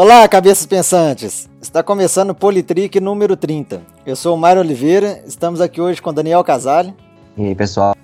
Olá, cabeças pensantes! Está começando o Politrick número 30. Eu sou o Mário Oliveira, estamos aqui hoje com Daniel Casale. E aí, pessoal?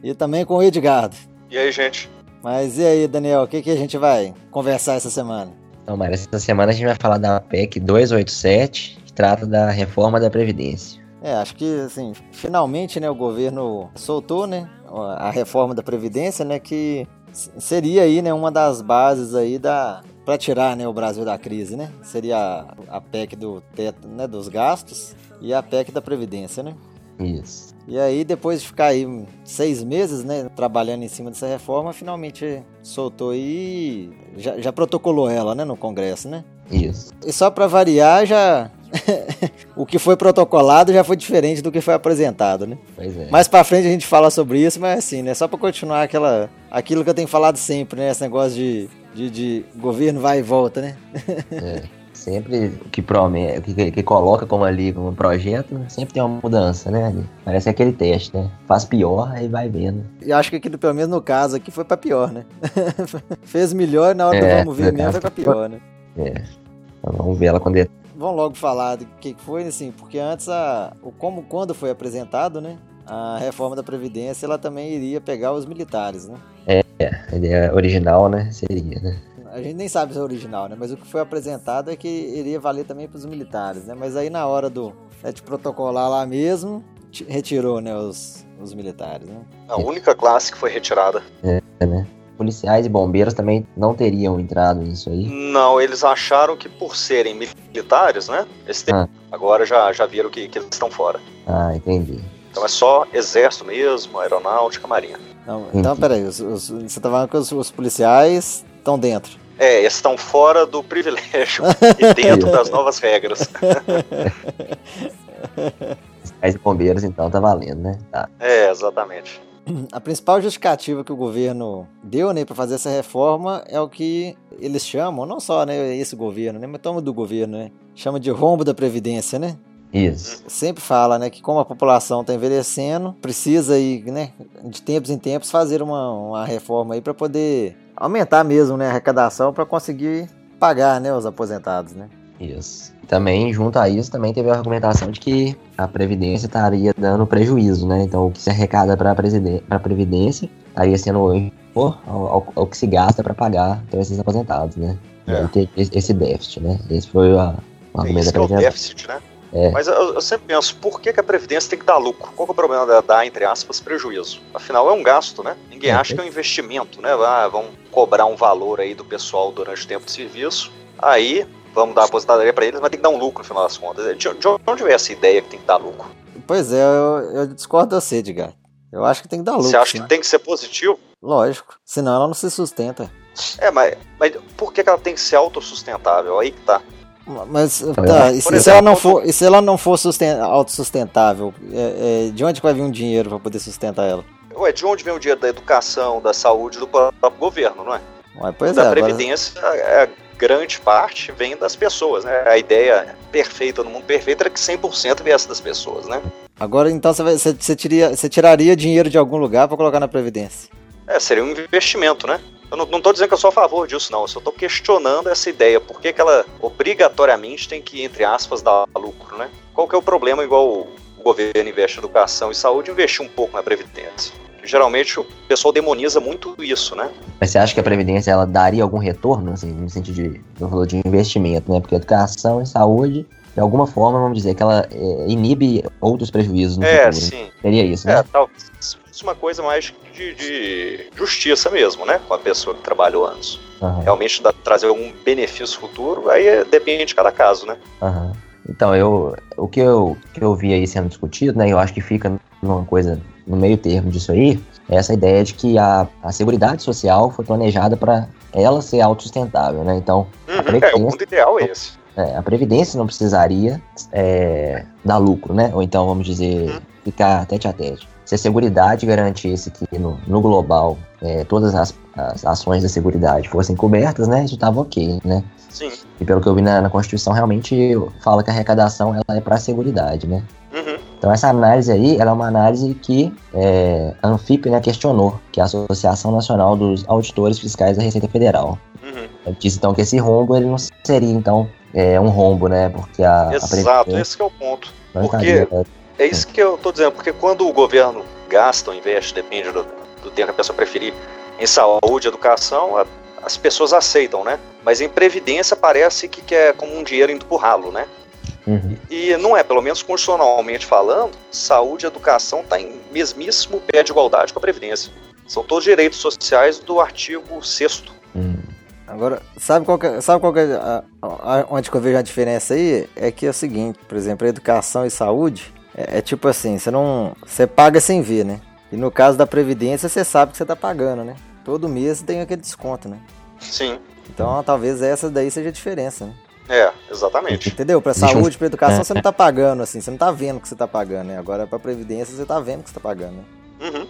E também com o Edgardo. E aí, gente? Mas e aí, Daniel, o que, que a gente vai conversar essa semana? Então, Mário, essa semana a gente vai falar da PEC 287, que trata da reforma da Previdência. É, acho que, assim, finalmente, né, o governo soltou, né, a reforma da Previdência, né, que seria aí, né, uma das bases aí da para tirar, né, o Brasil da crise, né? Seria a, PEC do teto, né, dos gastos e a PEC da previdência, né? Isso. E aí, depois de ficar aí seis meses, né, trabalhando em cima dessa reforma, finalmente soltou e já, já protocolou ela, né, no Congresso, né? Isso. E só para variar, já o que foi protocolado já foi diferente do que foi apresentado, né? Pois é. Mais para frente a gente fala sobre isso, mas assim, né, só para continuar aquela aquilo que eu tenho falado sempre, né, esse negócio de, de, de governo vai e volta, né? é. Sempre que promete, que, que, coloca como ali como projeto, sempre tem uma mudança, né? Ali. Parece aquele teste, né? Faz pior, aí vai vendo. E acho que aqui, pelo menos no caso aqui, foi pra pior, né? Fez melhor na hora é, do vamos ver mesmo, foi pra pior, né? É. Então, vamos ver ela quando é vamos logo falar do que foi, assim, porque antes a, o como quando foi apresentado, né, a reforma da previdência, ela também iria pegar os militares, né? É, a ideia original, né, seria, né? A gente nem sabe se é original, né? Mas o que foi apresentado é que iria valer também para os militares, né? Mas aí na hora do né, de protocolar lá mesmo, retirou, né, os, os militares, né? A única classe que foi retirada. É, né? Policiais e bombeiros também não teriam entrado nisso aí? Não, eles acharam que por serem militares, né? Ah. Agora já, já viram que, que eles estão fora. Ah, entendi. Então é só exército mesmo, aeronáutica, marinha. Não, então, peraí, os, os, você tá falando que os, os policiais estão dentro? É, estão fora do privilégio e dentro das novas regras. Policiais e bombeiros, então, tá valendo, né? Tá. É, exatamente a principal justificativa que o governo deu né, para fazer essa reforma é o que eles chamam, não só né, esse governo, né, mas toma do governo, né, chama de rombo da Previdência, né? Isso. Sempre fala, né, que como a população está envelhecendo, precisa aí, né, de tempos em tempos fazer uma, uma reforma aí para poder aumentar mesmo, né, a arrecadação para conseguir pagar, né, os aposentados, né? Isso. Também, junto a isso, também teve a argumentação de que a Previdência estaria dando prejuízo, né? Então, o que se arrecada para a Previdência estaria sendo inferior ao, ao, que se gasta para pagar então, esses aposentados, né? É. Esse déficit, né? Esse foi o, o argumento da Previdência. É o déficit, né? É. Mas eu, eu, sempre penso, por que, que, a Previdência tem que dar lucro? Qual é o problema de dar, entre aspas, prejuízo? Afinal, é um gasto, né? Ninguém é. acha que é um investimento, né? Ah, vão cobrar um valor aí do pessoal durante o tempo de serviço. Aí vamos dar aposentadoria para eles, mas tem que dar um lucro no final das contas. De, de onde veio essa ideia que tem que dar lucro? Pois é, eu, eu discordo da você, Edgar. Eu acho que tem que dar lucro. Você acha né? que tem que ser positivo? Lógico, senão ela não se sustenta. É, mas, mas por que ela tem que ser autossustentável? Aí que tá. Mas tá, e se, exemplo, se, ela não for, e se ela não for autossustentável, é, é, de onde vai vir um dinheiro para poder sustentar ela? Ué, de onde vem o dinheiro da educação, da saúde, do próprio governo, não é? Ué, pois da é, Previdência agora... é grande parte vem das pessoas, né? A ideia perfeita no mundo perfeito era que 100% viesse das pessoas, né? Agora, então, você, tiraria, você tiraria dinheiro de algum lugar para colocar na Previdência? É, seria um investimento, né? Eu não, estou dizendo que eu sou a favor disso, não. Eu só estou questionando essa ideia. Por que, que ela obrigatoriamente tem que, entre aspas, dar lucro, né? Qual que é o problema, igual o governo investe em educação e saúde, investir um pouco na Previdência? Geralmente o pessoal demoniza muito isso, né? Mas você acha que a Previdência ela daria algum retorno, assim, no sentido de, falo de investimento, né? Porque educação e saúde, de alguma forma, vamos dizer que ela é, inibe outros prejuízos no é, futuro. Sim. Seria isso, né? É, talvez uma coisa mais de, de, justiça mesmo, né? Com a pessoa que trabalhou antes. Uhum. Realmente dá, trazer algum benefício futuro, aí é, depende de cada caso, né? Uhum. Então, eu, o que eu, que eu vi aí sendo discutido, né? Eu acho que fica numa coisa no meio termo disso aí, é essa ideia de que a, a Seguridade Social foi planejada para ela ser autossustentável, né? Então, uhum, a Previdência, é, o mundo ideal é esse. É, a Previdência não precisaria é, dar lucro, né? Ou então, vamos dizer, uhum. ficar tete a tete. Se a Seguridade garantisse que no, no global é, todas as, as, ações da Seguridade fossem cobertas, né? Isso estava ok, né? Sim. E pelo que eu vi na, na Constituição, realmente fala que a arrecadação ela é para a Seguridade, né? Uhum. Então essa análise aí, ela é uma análise que é, a Anfip né, questionou, que é a Associação Nacional dos Auditores Fiscais da Receita Federal. Uhum. Disse então que esse rombo ele não seria então é, um rombo, né? Porque a. Exato, a esse é o ponto. Porque é isso que eu estou dizendo, porque quando o governo gasta ou investe, depende do, do tempo que a pessoa preferir, em saúde, educação, a, as pessoas aceitam, né? Mas em previdência parece que, que é como um dinheiro indo pro ralo, né? Uhum. E não é, pelo menos constitucionalmente falando, saúde e educação está em mesmíssimo pé de igualdade com a Previdência. São todos direitos sociais do artigo 6 uhum. Agora, sabe qual que, sabe qual que é a, a, onde que eu vejo a diferença aí? É que é o seguinte, por exemplo, educação e saúde é, é tipo assim, você não. Você paga sem ver, né? E no caso da Previdência, você sabe que você está pagando, né? Todo mês tem aquele desconto, né? Sim. Então talvez essa daí seja a diferença, né? É, exatamente. Entendeu? Pra saúde, pra educação, é. você não tá pagando, assim, você não tá vendo que você tá pagando, né? Agora pra Previdência, você tá vendo que você tá pagando, né? Uhum.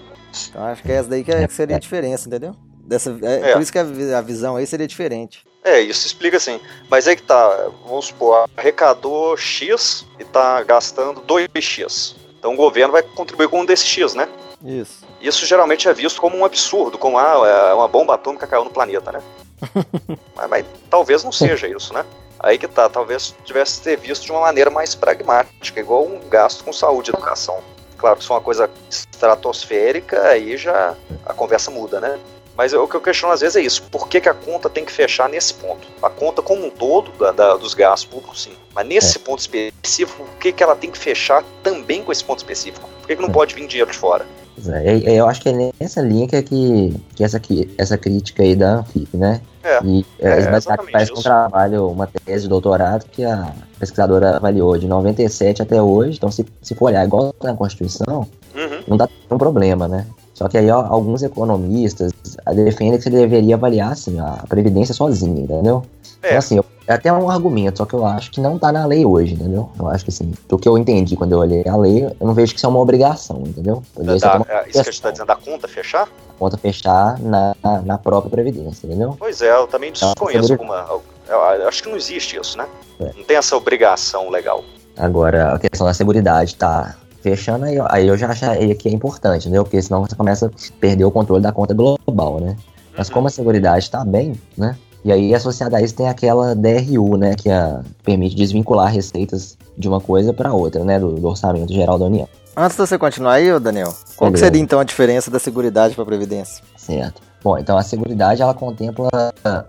Então acho que é essa daí que, é, que seria a diferença, entendeu? Dessa, é, é. Por isso que a, a, visão aí seria diferente. É, isso explica assim. Mas aí que tá, vamos supor, arrecadou X e tá gastando 2X. Então o governo vai contribuir com um desses X, né? Isso. Isso geralmente é visto como um absurdo, como ah, é uma bomba atômica caiu no planeta, né? mas, mas, talvez não seja isso, né? Aí que tá, talvez tivesse ter visto de uma maneira mais pragmática, igual um gasto com saúde e educação. Claro que se for uma coisa estratosférica, aí já a conversa muda, né? Mas o que eu questiono às vezes é isso: por que, que a conta tem que fechar nesse ponto? A conta como um todo da, da, dos gastos públicos, sim. Mas nesse é. ponto específico, por que, que ela tem que fechar também com esse ponto específico? Por que, que não é. pode vir dinheiro de fora? É, eu acho que é nessa linha que, é que, que essa, essa crítica aí da Anfip, né? É, e é, é parece um trabalho, uma tese de doutorado que a pesquisadora avaliou de 97 até hoje. Então, se, se for olhar igual na Constituição, uhum. não dá um problema, né? Só que aí ó, alguns economistas defendem que você deveria avaliar assim, a Previdência sozinha, entendeu? É. Então, assim, eu, é até um argumento, só que eu acho que não tá na lei hoje, entendeu? Eu acho que assim, do que eu entendi quando eu olhei a lei, eu não vejo que isso é uma obrigação, entendeu? Da, é, isso que a gente tá dizendo da conta fechar? A conta fechar na, na própria Previdência, entendeu? Pois é, eu também então, desconheço então, alguma. Eu acho que não existe isso, né? É. Não tem essa obrigação legal. Agora, a questão da seguridade tá fechando, aí, aí eu já achei que é importante, né? Porque senão você começa a perder o controle da conta global, né? Mas como a seguridade está bem, né? E aí, associado a isso, tem aquela DRU, né? Que a, permite desvincular receitas de uma coisa para outra, né? Do, do, orçamento geral da União. Antes de você continuar aí, Daniel, qual que seria então a diferença da seguridade para a Previdência? Certo. Bom, então a seguridade ela contempla,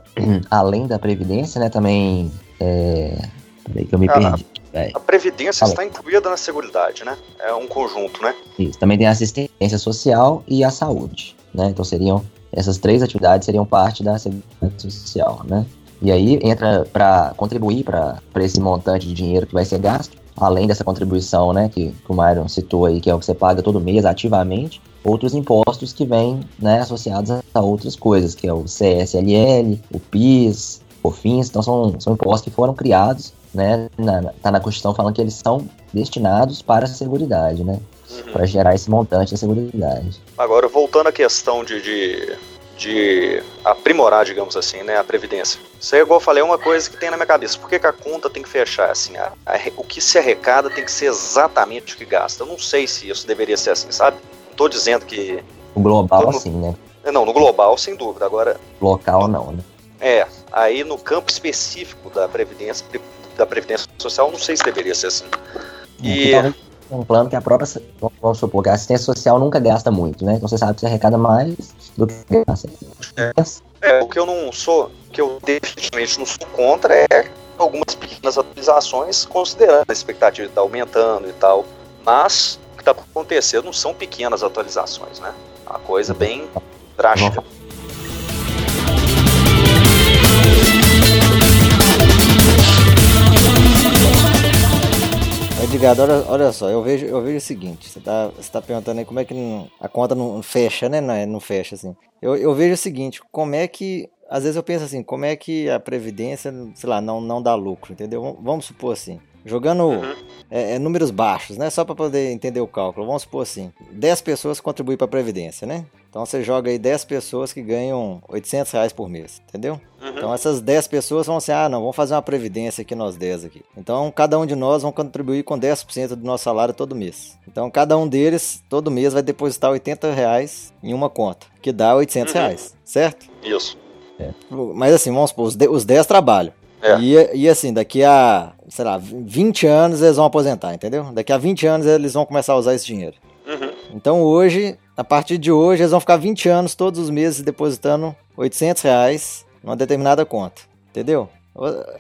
além da Previdência, né? Também. É... Peraí que eu me ah, perdi. É. A previdência está incluída na seguridade, né? É um conjunto, né? Isso. Também tem a assistência social e a saúde, né? Então seriam essas três atividades seriam parte da seguridade social, né? E aí entra para contribuir para esse montante de dinheiro que vai ser gasto, além dessa contribuição, né, que, que o Myron citou aí, que é o que você paga todo mês ativamente, outros impostos que vêm, né, associados a outras coisas, que é o CSLL, o PIS, o FINS, então são, são impostos que foram criados né, na, tá na Constituição falando que eles são destinados para a seguridade, né? Uhum. Para gerar esse montante de seguridade. Agora, voltando à questão de, de, de, aprimorar, digamos assim, né, a Previdência. Isso aí, igual eu falei, é uma coisa que tem na minha cabeça. Por que, que a conta tem que fechar? Assim, a, a, o que se arrecada tem que ser exatamente o que gasta. Eu não sei se isso deveria ser assim, sabe? Não estou dizendo que... O global, assim, né? Não, no global, sem dúvida. Agora... Local, não, né? É, aí no campo específico da Previdência, da Previdência Social, não sei se deveria ser assim. E... Um plano que a própria, vamos supor, que a assistência social nunca gasta muito, né? Então você sabe que você arrecada mais do que gasta. É, é o que eu não sou, que eu definitivamente não sou contra é algumas pequenas atualizações, considerando a expectativa de estar aumentando e tal. Mas o que está acontecendo não são pequenas atualizações, né? Uma coisa bem drástica. Edgado, olha, olha só, eu vejo, eu vejo o seguinte, você tá, você tá perguntando aí como é que não, a conta não fecha, né? Não, é, não fecha, assim. Eu, eu vejo o seguinte, como é que. Às vezes eu penso assim, como é que a Previdência, sei lá, não, não dá lucro, entendeu? Vamos supor assim. Jogando uhum. é, é, números baixos, né? Só para poder entender o cálculo. Vamos supor assim: 10 pessoas contribuem para a Previdência, né? Então você joga aí 10 pessoas que ganham 800 reais por mês, entendeu? Uhum. Então essas 10 pessoas vão assim: ah, não, vamos fazer uma previdência aqui nós 10 aqui. Então cada um de nós vão contribuir com 10% do nosso salário todo mês. Então cada um deles, todo mês, vai depositar 80 reais em uma conta, que dá 800 uhum. reais, certo? Isso. É. Mas assim, vamos supor, os 10 trabalham. É. E, e assim, daqui a, sei lá, 20 anos eles vão aposentar, entendeu? Daqui a 20 anos eles vão começar a usar esse dinheiro. Uhum. Então hoje, a partir de hoje, eles vão ficar 20 anos todos os meses depositando 800 reais numa determinada conta, entendeu?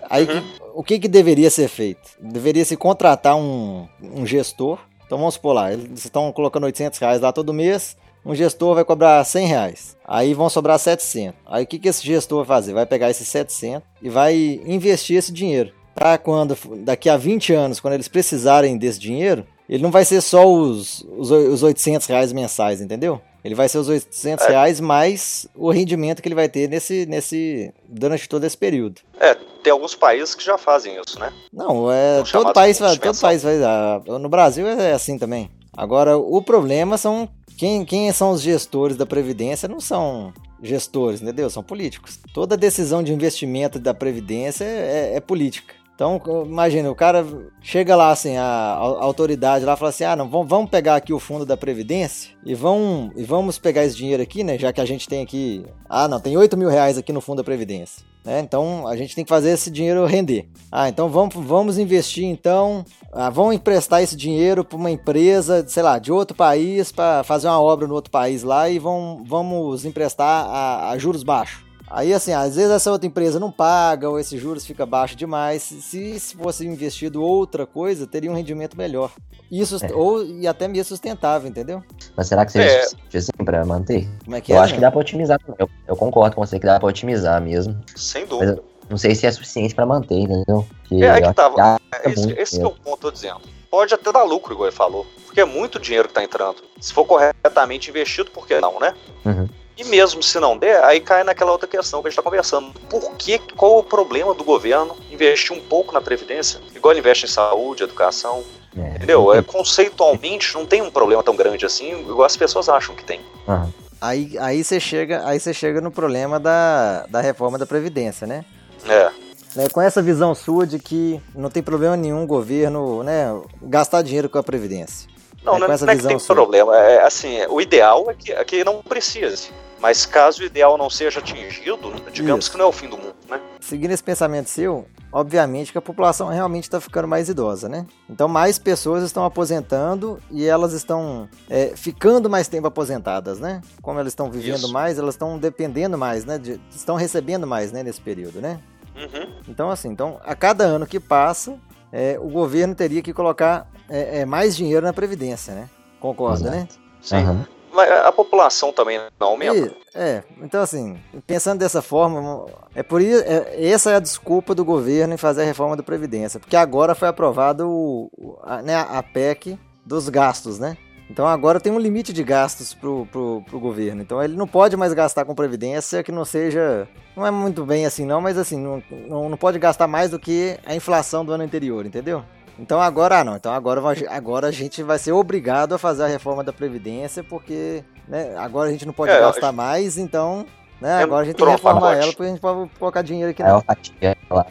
Aí uhum. o que, que deveria ser feito? Deveria se contratar um, um gestor. Então vamos supor lá, eles estão colocando 800 reais lá todo mês, um gestor vai cobrar 100 reais. Aí vão sobrar 700. Aí o que, que esse gestor vai fazer? Vai pegar esses 700 e vai investir esse dinheiro. Para quando, daqui a 20 anos, quando eles precisarem desse dinheiro, ele não vai ser só os, os, os 800 reais mensais, entendeu? Ele vai ser os 800 é. reais mais o rendimento que ele vai ter nesse, nesse durante todo esse período. É, tem alguns países que já fazem isso, né? Não, é todo país, faz, todo país faz. Ah, no Brasil é assim também. Agora, o problema são quem, quem são os gestores da Previdência não são gestores, entendeu? São políticos. Toda decisão de investimento da Previdência é, é política. Então, imagina, o cara chega lá, assim, a, autoridade lá fala assim: ah, não, vamos, vamos pegar aqui o fundo da Previdência e, vão, e vamos pegar esse dinheiro aqui, né? Já que a gente tem aqui. Ah, não, tem 8 mil reais aqui no fundo da Previdência. Né? Então a gente tem que fazer esse dinheiro render. Ah, então vamos, vamos investir, então. Ah, vamos emprestar esse dinheiro para uma empresa, sei lá, de outro país, para fazer uma obra no outro país lá e vão, vamos emprestar a, a juros baixos. Aí, assim, às vezes essa outra empresa não paga ou esses juros fica baixo demais. Se, se fosse investido outra coisa, teria um rendimento melhor. Isso, é. ou, e até mesmo sustentável, entendeu? Mas será que seria é. suficiente assim pra manter? Como é que eu é, acho né? que dá pra otimizar. Eu, eu, concordo com você que dá pra otimizar mesmo. Sem dúvida. não sei se é suficiente pra manter, entendeu? Porque é, que tava. É, esse, esse é o ponto que eu tô dizendo. Pode até dar lucro, igual ele falou. Porque é muito dinheiro que tá entrando. Se for corretamente investido, por que não, né? Uhum. E mesmo se não der, aí cai naquela outra questão que a gente está conversando. Por que, qual o problema do governo investir um pouco na Previdência? Igual ele investe em saúde, educação. É. Entendeu? É, conceitualmente não tem um problema tão grande assim, igual as pessoas acham que tem. Uhum. Aí, aí, você chega, aí você chega no problema da, da reforma da Previdência, né? É. Né, com essa visão sua de que não tem problema nenhum o governo né, gastar dinheiro com a Previdência. Não, é, não, não é que tem sua. problema. É, assim, o ideal é que, é que não precise. Mas caso o ideal não seja atingido, digamos Isso. que não é o fim do mundo, né? Seguindo esse pensamento seu, obviamente que a população realmente está ficando mais idosa, né? Então mais pessoas estão aposentando e elas estão é, ficando mais tempo aposentadas, né? Como elas estão vivendo Isso. mais, elas estão dependendo mais, né? De, estão recebendo mais, né? Nesse período, né? Uhum. Então assim, então a cada ano que passa, é, o governo teria que colocar é, é mais dinheiro na previdência, né? Concorda, né? Exato. né? Sim. Uhum a população também não aumenta. E, é, então assim, pensando dessa forma, é por isso, é, essa é a desculpa do governo em fazer a reforma da Previdência, porque agora foi aprovado o, a, né, a PEC dos gastos, né? Então agora tem um limite de gastos pro, pro, pro governo. Então ele não pode mais gastar com previdência que não seja. Não é muito bem assim, não, mas assim, não, não, não pode gastar mais do que a inflação do ano anterior, entendeu? Então agora não. Então agora, agora a gente vai ser obrigado a fazer a reforma da Previdência, porque né, agora a gente não pode é, gastar gente... mais, então. Né, é agora a gente tem que reformar ela porque a gente pode colocar dinheiro aqui. A maior fatia lá,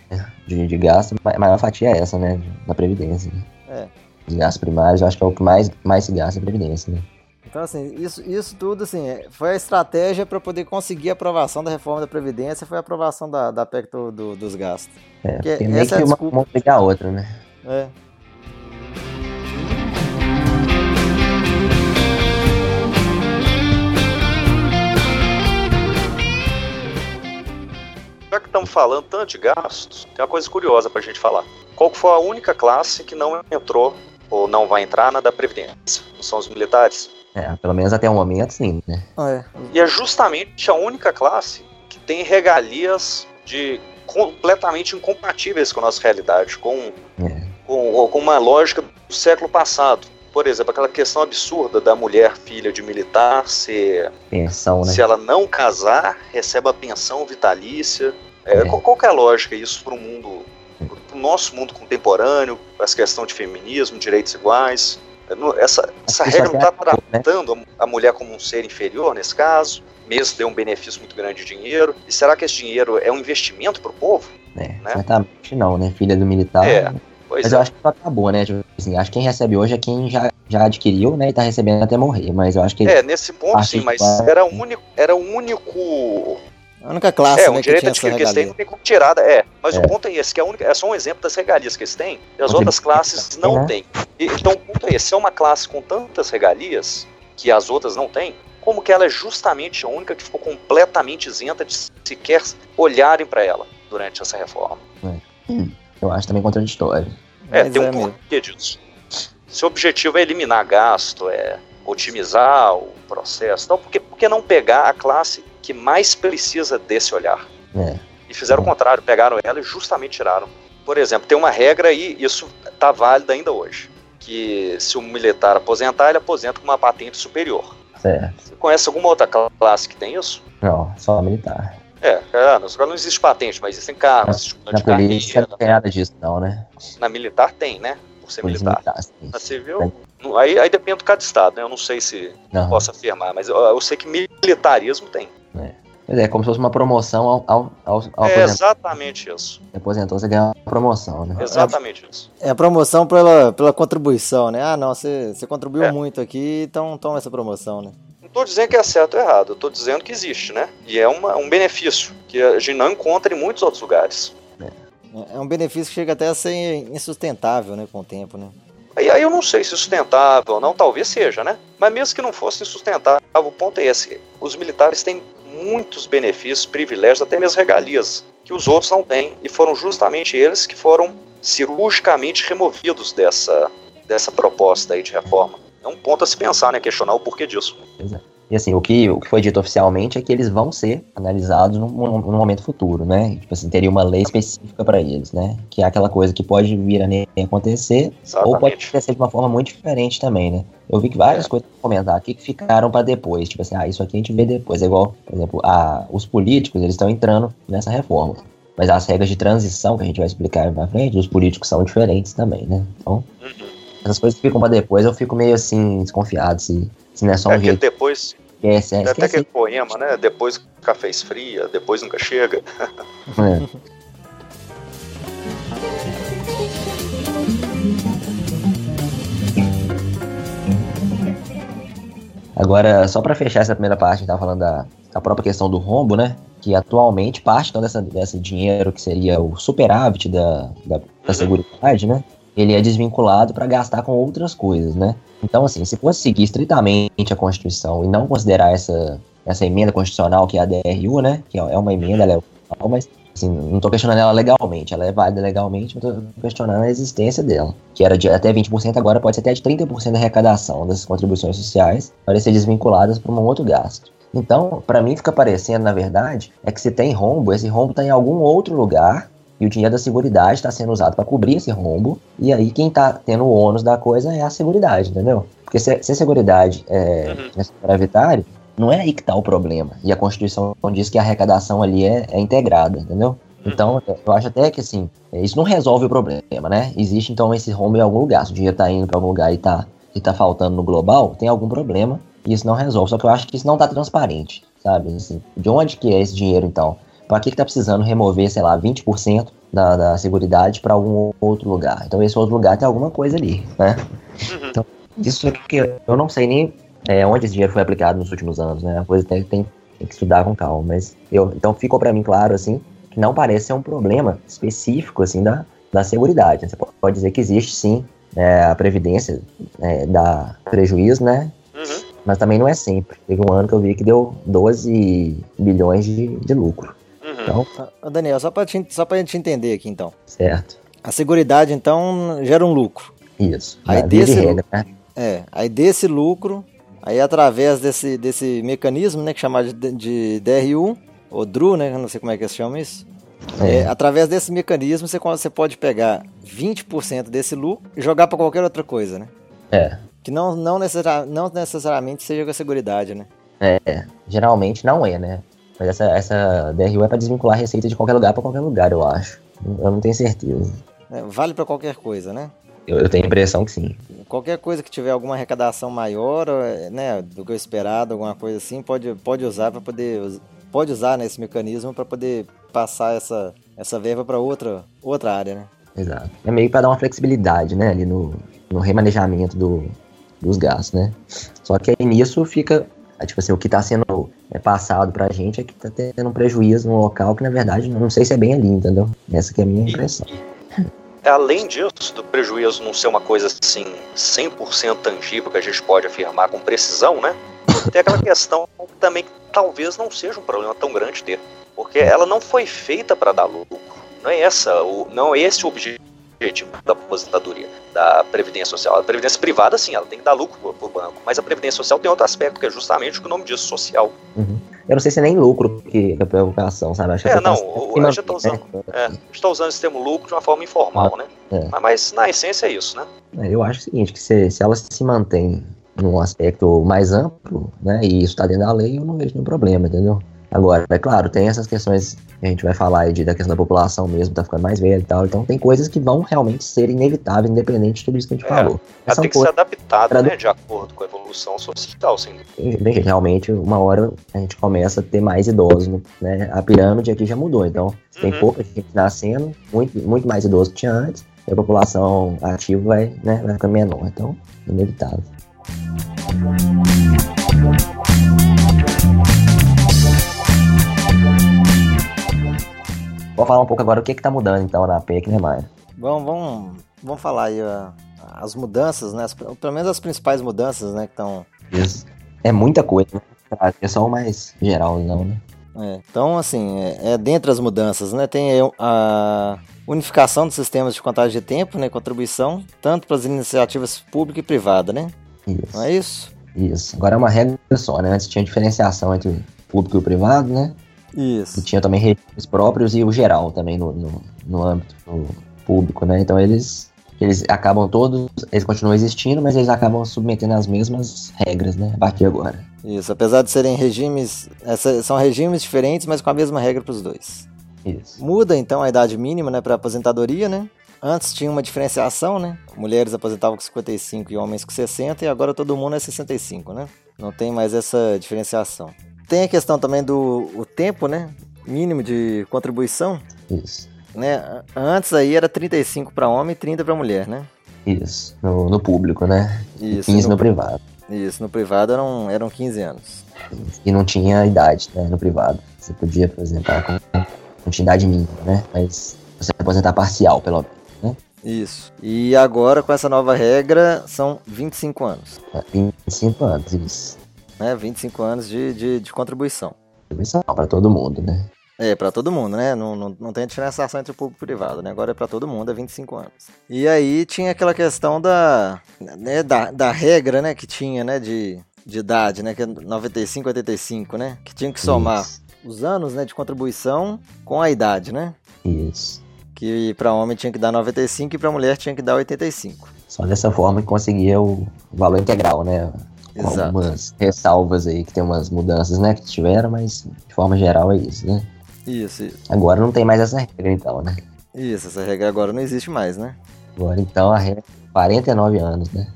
de, de gasto, a maior fatia é essa, né? Da Previdência. Né? É. Os gastos primários, eu acho que é o que mais, mais se gasta a Previdência, né? Então, assim, isso, isso tudo, assim, é, foi a estratégia para poder conseguir a aprovação da reforma da Previdência, foi a aprovação da, da PEC do, do, dos gastos. É, porque, que é uma, uma a outra, né? É. Já que estamos falando tanto de gastos, tem uma coisa curiosa para a gente falar. Qual foi a única classe que não entrou ou não vai entrar na da Previdência? São os militares. É, pelo menos até o momento, sim, né? Ah, é. E é justamente a única classe que tem regalias de completamente incompatíveis com a nossa realidade, com é com, com uma lógica do século passado. Por exemplo, aquela questão absurda da mulher filha de militar se, pensão, né? se ela não casar, recebe a pensão vitalícia. É, é. Qual, qual é a lógica isso para o mundo, para o nosso mundo contemporâneo, essa questão de feminismo, direitos iguais? Essa, essa regra não está tratando né? a mulher como um ser inferior nesse caso, mesmo ter um benefício muito grande de dinheiro. E será que esse dinheiro é um investimento para o povo? É, né? certamente não, né? Filha do militar. É. Né? Pois mas é. eu acho que só acabou, né? Tipo assim, acho que quem recebe hoje é quem já, já adquiriu, né? E tá recebendo até morrer. Mas eu acho que. É, nesse ponto sim, mas era o único. Era o único. A única classe, é, né, um direito adquirido que eles têm não tem como tirada, é. Mas é. o ponto é esse, que é, única, é só um exemplo das regalias que eles têm, e as outras classes não uhum. têm. E, então o ponto é esse, se é uma classe com tantas regalias, que as outras não têm, como que ela é justamente a única que ficou completamente isenta de sequer olharem para ela durante essa reforma. É. Hum, eu acho também contraditório. É, Mas tem um é porquê disso. Se o objetivo é eliminar gasto, é otimizar o processo, então por que, por que não pegar a classe que mais precisa desse olhar? É. E fizeram é. o contrário, pegaram ela e justamente tiraram. Por exemplo, tem uma regra e isso está válido ainda hoje, que se o militar aposentar, ele aposenta com uma patente superior. Certo. Você conhece alguma outra classe que tem isso? Não, só militar. É, é não existe patente, mas existem carros. Na, na polícia não tem nada disso, não, né? Na militar tem, né? Por ser militar. militar na civil, aí, aí depende do cada estado, né? Eu não sei se uhum. posso afirmar, mas eu, eu, sei que militarismo tem. É. É como se fosse uma promoção ao, ao, ao, É exatamente isso. Aposentou, você ganha uma promoção, né? Exatamente isso. É a promoção pela, pela contribuição, né? Ah, não, você, você contribuiu é. muito aqui, então toma essa promoção, né? Não estou dizendo que é certo ou errado, eu estou dizendo que existe, né? E é uma, um benefício que a gente não encontra em muitos outros lugares. É, é um benefício que chega até a ser insustentável, né, com o tempo, né? E aí eu não sei se sustentável ou não, talvez seja, né? Mas mesmo que não fosse insustentável, o ponto é esse: os militares têm muitos benefícios, privilégios, até mesmo regalias, que os outros não têm. E foram justamente eles que foram cirurgicamente removidos dessa, dessa proposta aí de reforma. É um ponto a se pensar, né? Questionar o porquê disso. Exato. E assim, o que, o que foi dito oficialmente é que eles vão ser analisados no momento futuro, né? Tipo assim, teria uma lei específica para eles, né? Que é aquela coisa que pode vir a acontecer, Exatamente. ou pode acontecer de uma forma muito diferente também, né? Eu vi que várias é. coisas comentar aqui que ficaram para depois. Tipo assim, ah, isso aqui a gente vê depois. É igual, por exemplo, a, os políticos, eles estão entrando nessa reforma. Mas as regras de transição que a gente vai explicar pra frente, os políticos são diferentes também, né? Então. Essas coisas que ficam pra depois, eu fico meio assim, desconfiado se se não é só um é jeito. depois. Esquece, é, é até aquele poema, né? Depois café esfria, depois nunca chega. É. Agora, só para fechar essa primeira parte, a gente tava falando da, da própria questão do rombo, né? Que atualmente parte então, dessa, desse dinheiro que seria o superávit da, da, da uhum. Seguridade, né? Ele é desvinculado para gastar com outras coisas, né? Então, assim, se fosse seguir estritamente a Constituição e não considerar essa, essa emenda constitucional, que é a DRU, né? Que é uma emenda, ela é legal, mas assim, não estou questionando ela legalmente, ela é válida legalmente, mas estou questionando a existência dela. Que era de até 20%, agora pode ser até de 30% da arrecadação dessas contribuições sociais para ser desvinculadas para um outro gasto. Então, para mim fica parecendo, na verdade, é que se tem rombo, esse rombo está em algum outro lugar e o dinheiro da Seguridade está sendo usado para cobrir esse rombo. E aí quem está tendo o ônus da coisa é a Seguridade, entendeu? Porque se, se a Seguridade é, uhum. é superavitária, não é aí que está o problema. E a Constituição diz que a arrecadação ali é, é integrada, entendeu? Uhum. Então, eu acho até que assim, isso não resolve o problema, né? Existe então esse rombo em algum lugar. Se o dinheiro está indo para algum lugar e está e tá faltando no global, tem algum problema e isso não resolve. Só que eu acho que isso não está transparente, sabe? Assim, de onde que é esse dinheiro então? Para que está precisando remover, sei lá, 20% da, da Seguridade para algum outro lugar? Então esse outro lugar tem alguma coisa ali, né? Uhum. Então, isso é que eu não sei nem é, onde esse dinheiro foi aplicado nos últimos anos, né? A coisa tem, tem, tem que estudar com calma, mas eu, então ficou para mim claro, assim, que não parece ser um problema específico, assim, da, da Seguridade. Você pode dizer que existe, sim, é, a Previdência é, dá prejuízo, né? Uhum. Mas também não é sempre. Teve um ano que eu vi que deu 12 bilhões de, de lucro. Então, Daniel, só para só a gente entender aqui então. Certo. A seguridade então gera um lucro. Isso. Aí desse, de regra, né? É, aí desse lucro, aí através desse, desse mecanismo, né, que chama de, de DRU, ou DRU, né, não sei como é que se chama isso. É. É, através desse mecanismo, você, você pode pegar 20% desse lucro e jogar para qualquer outra coisa, né? É. Que não, não, necessari não necessariamente seja com a seguridade, né? É, geralmente não é, né? Mas essa, essa DRU é para desvincular a receita de qualquer lugar para qualquer lugar, eu acho. Eu não tenho certeza. É, vale para qualquer coisa, né? Eu, eu, tenho a impressão que sim. Qualquer coisa que tiver alguma arrecadação maior, né, do que o esperado, alguma coisa assim, pode, pode usar para poder pode usar nesse né, mecanismo para poder passar essa, essa verba para outra outra área, né? Exato. É meio para dar uma flexibilidade, né, ali no, no remanejamento do, dos gastos, né? Só que aí nisso fica, tipo assim, o que está sendo é passado pra gente é que tá tendo um prejuízo no local que, na verdade, não sei se é bem ali, entendeu? Essa que é a minha impressão. É, além disso, do prejuízo não ser uma coisa assim 100% tangível que a gente pode afirmar com precisão, né? Tem aquela questão também que talvez não seja um problema tão grande ter, porque ela não foi feita para dar lucro. Não é essa, o, não é esse o objetivo objetivo da aposentadoria, da previdência social. A previdência privada, sim, ela tem que dar lucro para o banco, mas a previdência social tem outro aspecto, que é justamente o que o nome diz, social. Uhum. Eu não sei se é nem lucro que é preocupação, sabe? Acho é, não, o, a gente está usando, né? é, tá usando esse termo lucro de uma forma informal, né? É. Mas, mas, na essência é isso, né? É, eu acho o seguinte, que se, se ela se mantém num aspecto mais amplo, né, e isso está dentro da lei, eu não vejo nenhum problema, entendeu? Agora, é claro, tem essas questões que a gente vai falar aí de, da questão da população mesmo, tá ficando mais velha e tal. Então tem coisas que vão realmente ser inevitáveis, independente de tudo isso que a gente é, falou. Ela tem que ser adaptada, né, de acordo com a evolução social, sim. Realmente, uma hora a gente começa a ter mais idosos, né? A pirâmide aqui já mudou, então uhum. tem pouca gente nascendo, muito, muito mais idoso que tinha antes, e a população ativa vai, né, vai ficar menor. Então, inevitável. Vou falar um pouco agora o que está mudando então na PEC, né, Maia? Vamos, vamos, vamos falar aí as mudanças, né? As, pelo menos as principais mudanças, né, que estão. É muita coisa, né? É só o mais geral, não, né? É, então, assim, é, é dentre as mudanças, né? Tem a unificação dos sistemas de contagem de tempo, né? Contribuição, tanto para as iniciativas pública e privada, né? Isso. Não é isso? Isso. Agora é uma regra só, né? Antes tinha diferenciação entre público e privado, né? Isso. E tinha também regimes próprios e o geral também no, no, no âmbito público, né? Então eles, eles acabam todos, eles continuam existindo, mas eles acabam submetendo as mesmas regras, né? A partir de agora. Isso, apesar de serem regimes, essa, são regimes diferentes, mas com a mesma regra para os dois. Isso. Muda então a idade mínima, né, para aposentadoria, né? Antes tinha uma diferenciação, né? Mulheres aposentavam com 55 e homens com 60 e agora todo mundo é 65, né? Não tem mais essa diferenciação. Tem a questão também do o tempo, né? Mínimo de contribuição. Isso. Né? Antes aí era 35 para homem e 30 para mulher, né? Isso, no, no público, né? Isso. 15 no, no, privado. Isso, no privado eram, eram 15 anos. E não tinha idade, né? No privado. Você podia aposentar com, com idade mínima, né? Mas você aposentar parcial, pelo menos, né? Isso. E agora, com essa nova regra, são 25 anos. 25 anos, isso né? 25 anos de, de, de contribuição. Contribuição para todo mundo, né? É, para todo mundo, né? Não, não, não tem diferenciação entre o público e o privado, né? Agora é para todo mundo, é 25 anos. E aí tinha aquela questão da, né, da, da regra, né? Que tinha, né? De, de idade, né? Que é 95, 85, né? Que tinha que somar Isso. os anos, né? De contribuição com a idade, né? Isso. Que para homem tinha que dar 95 e para mulher tinha que dar 85. Só dessa forma que conseguia o valor integral, né? Exato. algumas ressalvas aí, que tem umas mudanças, né, que tiveram, mas de forma geral é isso, né? Isso, isso. Agora não tem mais essa regra, então, né? Isso, essa regra agora não existe mais, né? Agora, então, a regra é 49 anos, né?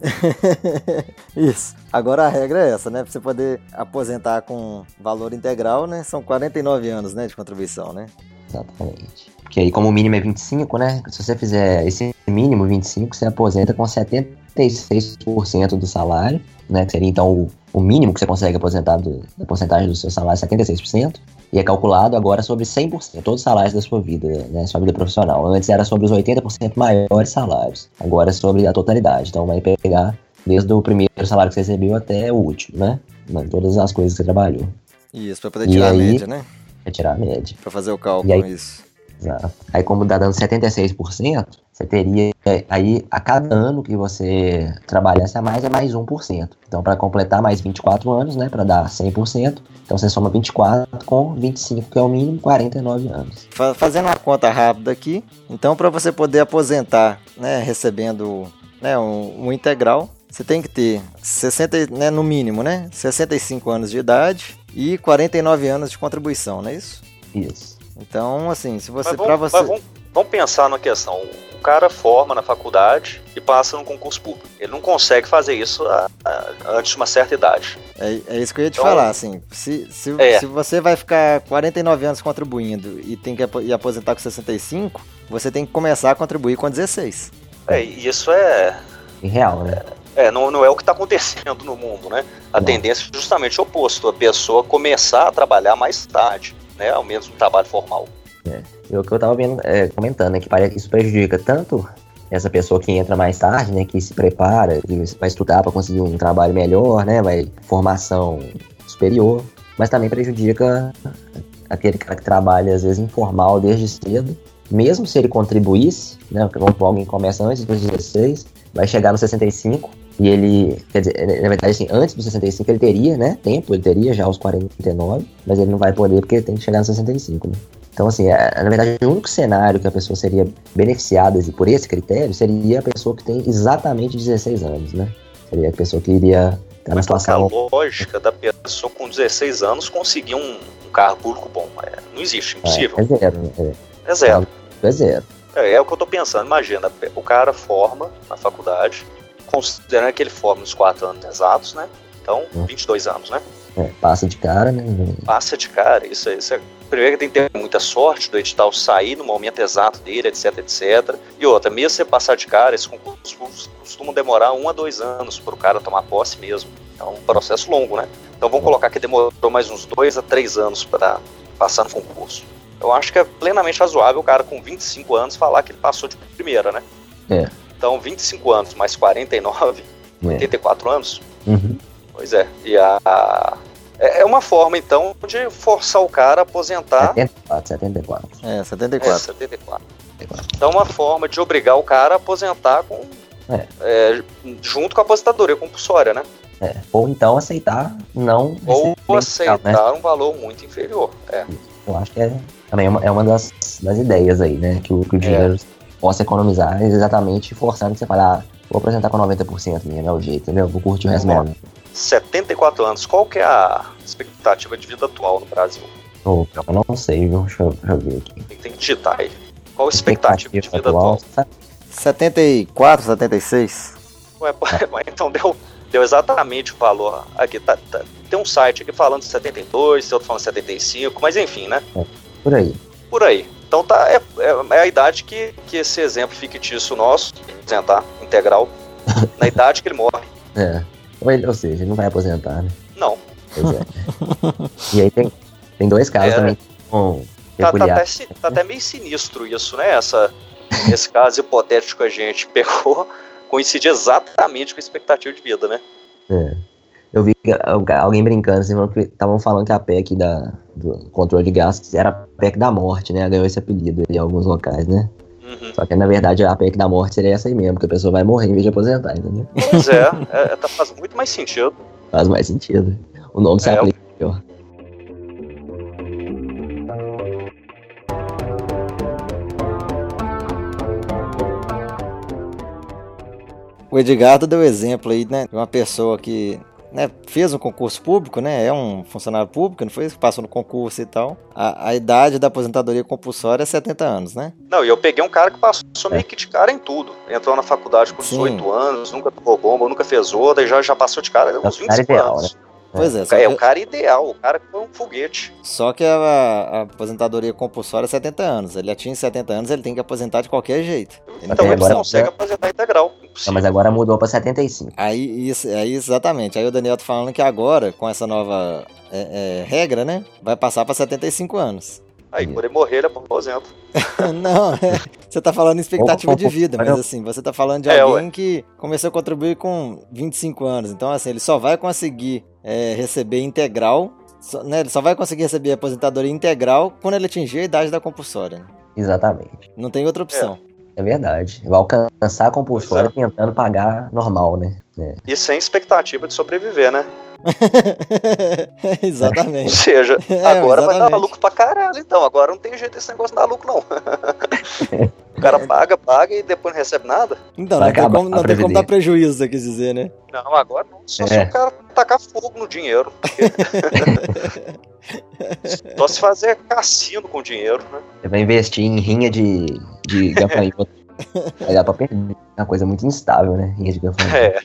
isso. Agora a regra é essa, né? Pra você poder aposentar com valor integral, né? São 49 anos, né, de contribuição, né? Exatamente. Porque aí, como o mínimo é 25, né? Se você fizer esse mínimo 25, você aposenta com 76% do salário né? Que seria então o, o mínimo que você consegue aposentar do, da porcentagem do seu salário, 76%, e é calculado agora sobre 100%, todos os salários da sua vida, né? Sua vida profissional. Antes era sobre os 80% maiores salários, agora é sobre a totalidade. Então vai pegar desde o primeiro salário que você recebeu até o último, né? Todas as coisas que você trabalhou. Isso, pra poder tirar aí, a média, né? Pra tirar a média. Pra fazer o cálculo, aí, isso. Exato. Aí como dá dando 76%, você teria aí a cada ano que você trabalhasse a mais é mais 1%. Então para completar mais 24 anos, né, para dar 100%, então você soma 24 com 25, que é o mínimo, 49 anos. Fazendo uma conta rápida aqui, então para você poder aposentar, né, recebendo, né, um, um integral, você tem que ter 60, né, no mínimo, né, 65 anos de idade e 49 anos de contribuição, não é isso? Isso. Então, assim, se você. para você... Vamos, vamos, pensar na questão. O cara forma na faculdade e passa no concurso público. Ele não consegue fazer isso a, a, antes de uma certa idade. É, é isso que eu ia te então, falar, assim. Se, se, é. se você vai ficar 49 anos contribuindo e tem que ir aposentar com 65, você tem que começar a contribuir com 16. É, isso é. Real, né? É, não, não é o que está acontecendo no mundo, né? A não. tendência é justamente o oposto, a pessoa começar a trabalhar mais tarde, né? Ao menos no trabalho formal. É. E o que eu estava é, comentando, é que isso prejudica tanto essa pessoa que entra mais tarde, né, que se prepara, que vai estudar para conseguir um trabalho melhor, né, vai formação superior, mas também prejudica aquele cara que trabalha às vezes informal desde cedo, mesmo se ele contribuísse, né, alguém começa antes dos 16, vai chegar no 65 e ele, quer dizer, na verdade, assim, antes dos 65 ele teria, né, tempo, ele teria já os 49, mas ele não vai poder porque ele tem que chegar no 65, né. Então, assim, é, na verdade, o único cenário que a pessoa seria beneficiada por esse critério seria a pessoa que tem exatamente 16 anos, né? Seria a pessoa que iria estar na situação... a lógica da pessoa com 16 anos conseguir um, um carro público bom? É, não existe, impossível. É, é zero. É, é zero. É zero. É, é o que eu tô pensando. Imagina, o cara forma na faculdade, considerando que ele forma nos 4 anos exatos, né? Então, 22 anos, né? É, passa de cara, né? Passa de cara, isso, isso é primeiro que tem que ter muita sorte do edital sair no momento exato dele, etc, etc. E outra, mesmo você passar de cara, esses concursos costumam demorar um a dois anos para o cara tomar posse mesmo. É um processo longo, né? Então vamos colocar que demorou mais uns dois a três anos para passar no concurso. Eu acho que é plenamente razoável o cara com 25 anos falar que ele passou de primeira, né? É. Então 25 anos mais 49, é. 84 anos. Uhum. Pois é. E a, é, é uma forma, então, de forçar o cara a aposentar. 74, 74. É, 74. É, 74. Então, uma forma de obrigar o cara a aposentar com, é. É, junto com a aposentadoria compulsória, né? É. Ou então aceitar não. Ou aceitar né? um valor muito inferior. É. Eu acho que é também uma, é uma das, das ideias aí, né? Que o, que o dinheiro possa economizar exatamente forçando que você falar, ah, vou apresentar com 90% minha, é o jeito, entendeu? Vou curtir o resto mesmo. 74 anos, qual que é a expectativa de vida atual no Brasil? Oh, eu não sei, viu? Deixa eu, deixa eu ver aqui. Tem que digitar aí. Qual a expectativa, de vida atual? atual? 74, 76. Ué, então deu, deu exatamente o valor. Aqui tá, tá, tem um site aqui falando de 72, tem outro falando de 75, mas enfim, né? É, por aí. Por aí. Então tá, é, é, é, a idade que, que esse exemplo fictício nosso, apresentar integral, na idade que ele morre. É. Ou, ele, ou seja, ele não vai aposentar, né? Não. Pois é. e aí tem, tem dois casos é. também com tá, tá, até, tá até meio sinistro isso, né? Essa, esse caso hipotético que a gente pegou coincide exatamente com a expectativa de vida, né? É. Eu vi alguém brincando, assim, estavam falando que a PEC da, do controle de gastos era a PEC da morte, né? Ganhou esse apelido em alguns locais, né? Uhum. Só que na verdade a PEC da morte seria essa aí mesmo, que a pessoa vai morrer em vez de aposentar, entendeu? Pois é, é, é faz muito mais sentido. Faz mais sentido. O nome se é, aplica melhor. O Edgardo deu exemplo aí, né, de uma pessoa que né, fez um concurso público, né, é um funcionário público, não foi? Passou no concurso e tal. A, a idade da aposentadoria compulsória é 70 anos, né? Não, e eu peguei um cara que passou é. meio que de cara em tudo. Entrou na faculdade com 18 Sim. anos, nunca tomou bomba, nunca fez outra, e já, já passou de cara uns 25 ideal, anos. Né? Pois é. É, o cara ideal, o cara que foi um foguete. Só que a, a, aposentadoria compulsória é 70 anos. Ele atinge 70 anos, ele tem que aposentar de qualquer jeito. Então ele agora, consegue aposentar integral. Não, mas agora mudou para 75. Aí, isso, aí, exatamente. Aí o Daniel tá falando que agora, com essa nova é, é, regra, né? Vai passar para 75 anos. Aí, por ele morrer, ele aposenta. não, é, você tá falando expectativa de vida, mas assim, você tá falando de é, alguém que começou a contribuir com 25 anos. Então, assim, ele só vai conseguir é, receber integral, só, né, ele só vai conseguir receber aposentadoria integral quando ele atingir a idade da compulsória. Né? Exatamente. Não tem outra opção. É. é verdade. Vai alcançar a compulsória tentando pagar normal, né? É. E sem expectativa de sobreviver, né? exatamente. Ou seja, é, agora é, vai dar lucro pra caralho, então. Agora não tem jeito desse negócio dar lucro, não. o cara paga, paga e depois não recebe nada. Então, não, tem como, não tem como, dar prejuízo, você quis dizer, né? Não, agora não. Só é. se o cara tacar fogo no dinheiro. Só se fazer cassino com dinheiro, né? Você vai investir em rinha de, de gafanhoto. Vai dar pra perder. É uma coisa muito instável, né? Rinha de gafanhoto. É.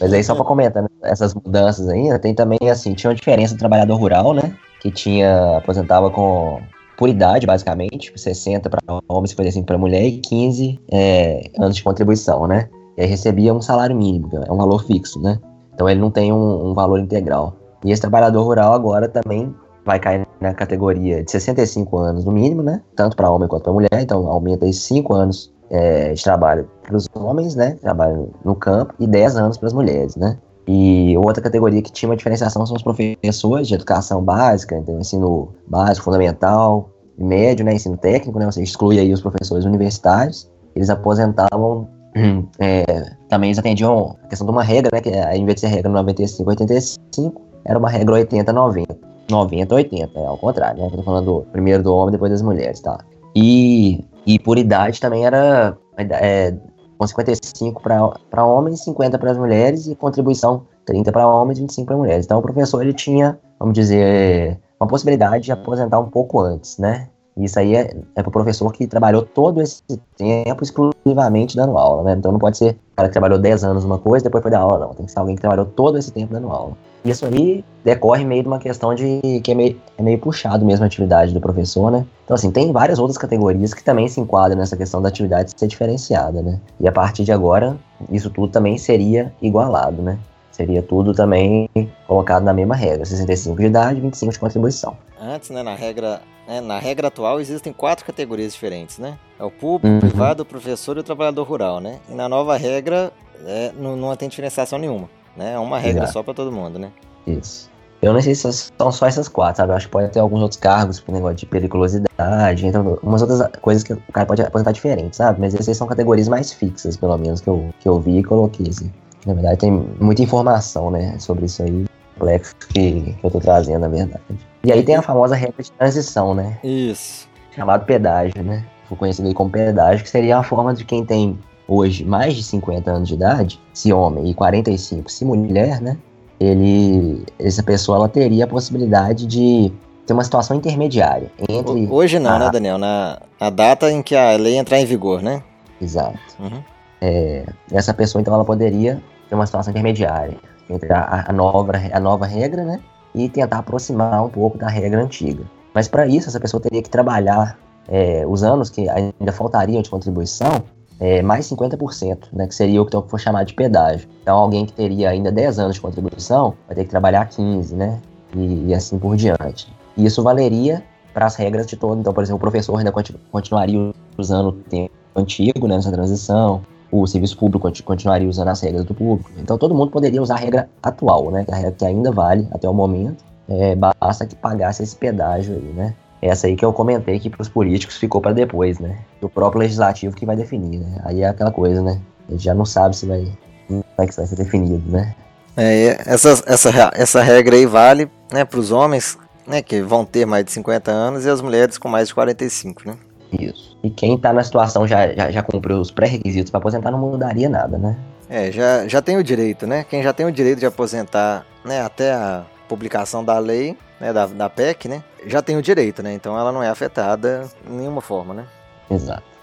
Mas aí, só pra comentar né, essas mudanças ainda, tem também, assim, tinha uma diferença do trabalhador rural, né? Que tinha, aposentava com por idade, basicamente, 60 para homem, 55 para mulher e 15 é, anos de contribuição, né? e aí recebia um salário mínimo, é um valor fixo, né? Então ele não tem um, um valor integral. E esse trabalhador rural agora também vai cair na categoria de 65 anos no mínimo, né? Tanto para homem quanto para mulher, então aumenta aí 5 anos é, de trabalho para os homens, né? Trabalho no campo, e 10 anos para as mulheres, né? E outra categoria que tinha uma diferenciação são os professores de educação básica, então ensino básico, fundamental, médio, né? Ensino técnico, né? Você exclui aí os professores universitários. Eles aposentavam é, também eles atendiam a questão de uma regra, né? Que é, em vez de ser regra 95, 85, era uma regra 80, 90. 90, 80, é ao contrário, né? Eu tô falando do, primeiro do homem, depois das mulheres, tá? E, e por idade também era é, com 55 para homens, 50 para as mulheres e contribuição 30 para homens, 25 para mulheres. Então o professor ele tinha, vamos dizer, uma possibilidade de aposentar um pouco antes, né? Isso aí é, é para o professor que trabalhou todo esse tempo exclusivamente dando aula, né? Então não pode ser o cara que trabalhou 10 anos numa coisa e depois foi dar aula, não. Tem que ser alguém que trabalhou todo esse tempo dando aula. Isso aí decorre meio de uma questão de que é meio, é meio puxado mesmo a atividade do professor, né? Então, assim, tem várias outras categorias que também se enquadram nessa questão da atividade ser diferenciada, né? E a partir de agora, isso tudo também seria igualado, né? Seria tudo também colocado na mesma regra: 65 de idade, 25 de contribuição. Antes, né, na regra, né, na regra atual existem quatro categorias diferentes, né? É o público, uhum. o privado, o professor e o trabalhador rural, né? E na nova regra é, não, não tem diferenciação nenhuma, né? É uma regra Exato. só para todo mundo, né? Isso. Eu não sei se são só essas quatro, sabe? Eu acho que pode ter alguns outros cargos, por negócio de periculosidade, então umas outras coisas que o cara pode aposentar diferente, sabe? Mas essas são categorias mais fixas, pelo menos, que eu, que eu vi e coloquei, assim. Na verdade, tem muita informação, né, sobre isso aí, complexo que, que eu tô trazendo, na verdade. E aí tem a famosa regra de transição, né? Isso. Chamado pedágio, né? Foi conhecido aí como pedágio, que seria a forma de quem tem hoje mais de 50 anos de idade, se homem, e 45 se mulher, né? Ele, essa pessoa ela teria a possibilidade de ter uma situação intermediária entre. Hoje não, a... né, Daniel? Na a data em que a lei entrar em vigor, né? Exato. Uhum. É, essa pessoa, então, ela poderia ter uma situação intermediária entre a, a, nova, a nova regra, né? E tentar aproximar um pouco da regra antiga. Mas para isso, essa pessoa teria que trabalhar é, os anos que ainda faltariam de contribuição, é, mais 50%, né, que seria o que for chamado de pedágio. Então, alguém que teria ainda 10 anos de contribuição vai ter que trabalhar 15, né? E, e assim por diante. E isso valeria para as regras de todo. Então, por exemplo, o professor ainda continu, continuaria usando o tempo antigo né, nessa transição, o serviço público continuaria usando as regras do público. Então todo mundo poderia usar a regra atual, né? A regra que ainda vale até o momento. É, basta que pagasse esse pedágio aí, né? Essa aí que eu comentei que para os políticos ficou para depois, né? O próprio legislativo que vai definir, né? Aí é aquela coisa, né? A gente já não sabe se vai, como é que vai ser definido, né? É, essa, essa, essa regra aí vale né, para os homens né, que vão ter mais de 50 anos e as mulheres com mais de 45, né? Isso. E quem tá na situação já, já, já cumpriu os pré-requisitos para aposentar não mudaria nada, né? É, já, já tem o direito, né? Quem já tem o direito de aposentar, né, até a publicação da lei, né, da, da PEC, né, já tem o direito, né? Então ela não é afetada de nenhuma forma, né? Exato.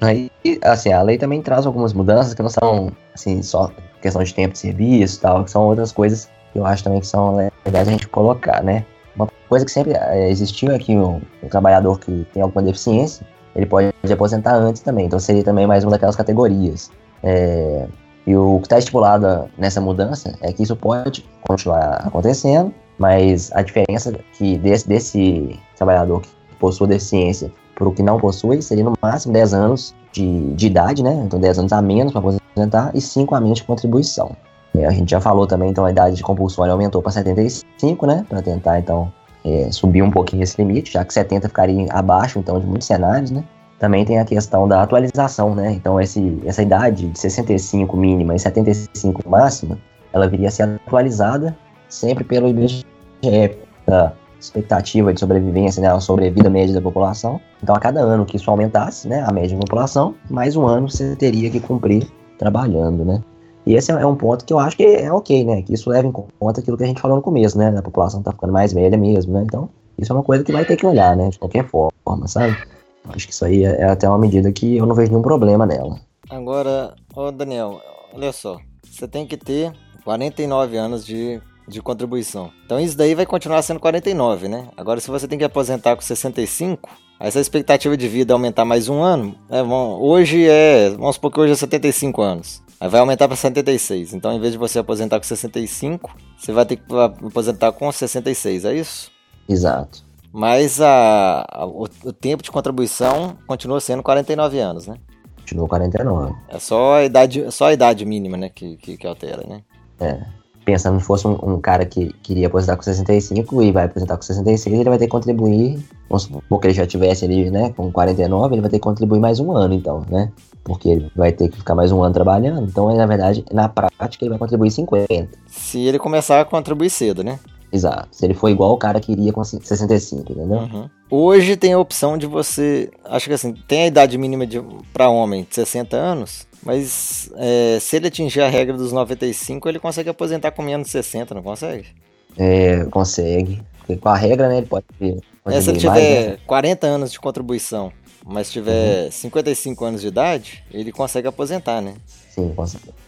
Aí, assim, a lei também traz algumas mudanças que não são, assim, só questão de tempo de serviço e tal, que são outras coisas que eu acho também que são legais a gente colocar, né? Uma coisa que sempre é, existiu é que o, o, trabalhador que tem alguma deficiência, ele pode aposentar antes também, então seria também mais uma daquelas categorias. É, e o que está estipulado nessa mudança é que isso pode continuar acontecendo, mas a diferença que desse, desse trabalhador que possui deficiência para o que não possui seria no máximo 10 anos de, de idade, né? Então 10 anos a menos para aposentar e 5 a menos de contribuição. E a gente já falou também, então a idade de compulsório aumentou para 75, né? Para tentar então é, subir um pouquinho esse limite, já que 70 ficaria abaixo então de muitos cenários, né? Também tem a questão da atualização, né? Então esse, essa idade de 65 mínima e 75 máxima, ela viria a ser atualizada sempre pelo IBGE, expectativa de sobrevivência, né, a sobrevida média da população. Então, a cada ano que isso aumentasse, né, a média da população, mais um ano você teria que cumprir trabalhando, né. E esse é um ponto que eu acho que é ok, né, que isso leva em conta aquilo que a gente falou no começo, né, a população tá ficando mais velha mesmo, né, então isso é uma coisa que vai ter que olhar, né, de qualquer forma, sabe. Acho que isso aí é, é até uma medida que eu não vejo nenhum problema nela. Agora, ô Daniel, olha só, você tem que ter 49 anos de de contribuição. Então isso daí vai continuar sendo 49, né? Agora se você tem que aposentar com 65, essa expectativa de vida aumentar mais um ano, né? hoje é, vamos supor que hoje é 75 anos. Aí vai aumentar para 76. Então, em vez de você aposentar com 65, você vai ter que aposentar com 66, é isso? Exato. Mas a, a o, o, tempo de contribuição continua sendo 49 anos, né? Continua 49. É só a idade, só a idade mínima, né, que, que, que altera, né? É. Pensando se fosse um, um, cara que queria aposentar com 65 e vai aposentar com 66, ele vai ter que contribuir, vamos supor que ele já tivesse ali, né, com 49, ele vai ter que contribuir mais um ano, então, né? porque ele vai ter que ficar mais um ano trabalhando. Então, na verdade, na prática, ele vai contribuir 50. Se ele começar a contribuir cedo, né? Exato. Se ele for igual o cara que iria com 65, entendeu? Uhum. Hoje tem a opção de você. Acho que assim, tem a idade mínima para homem de 60 anos, mas é, se ele atingir a regra dos 95, ele consegue aposentar com menos de 60, não consegue? É, consegue. Porque com a regra, né, ele pode. É, se ele tiver mais, né? 40 anos de contribuição mas tiver uhum. 55 anos de idade, ele consegue aposentar, né? Sim,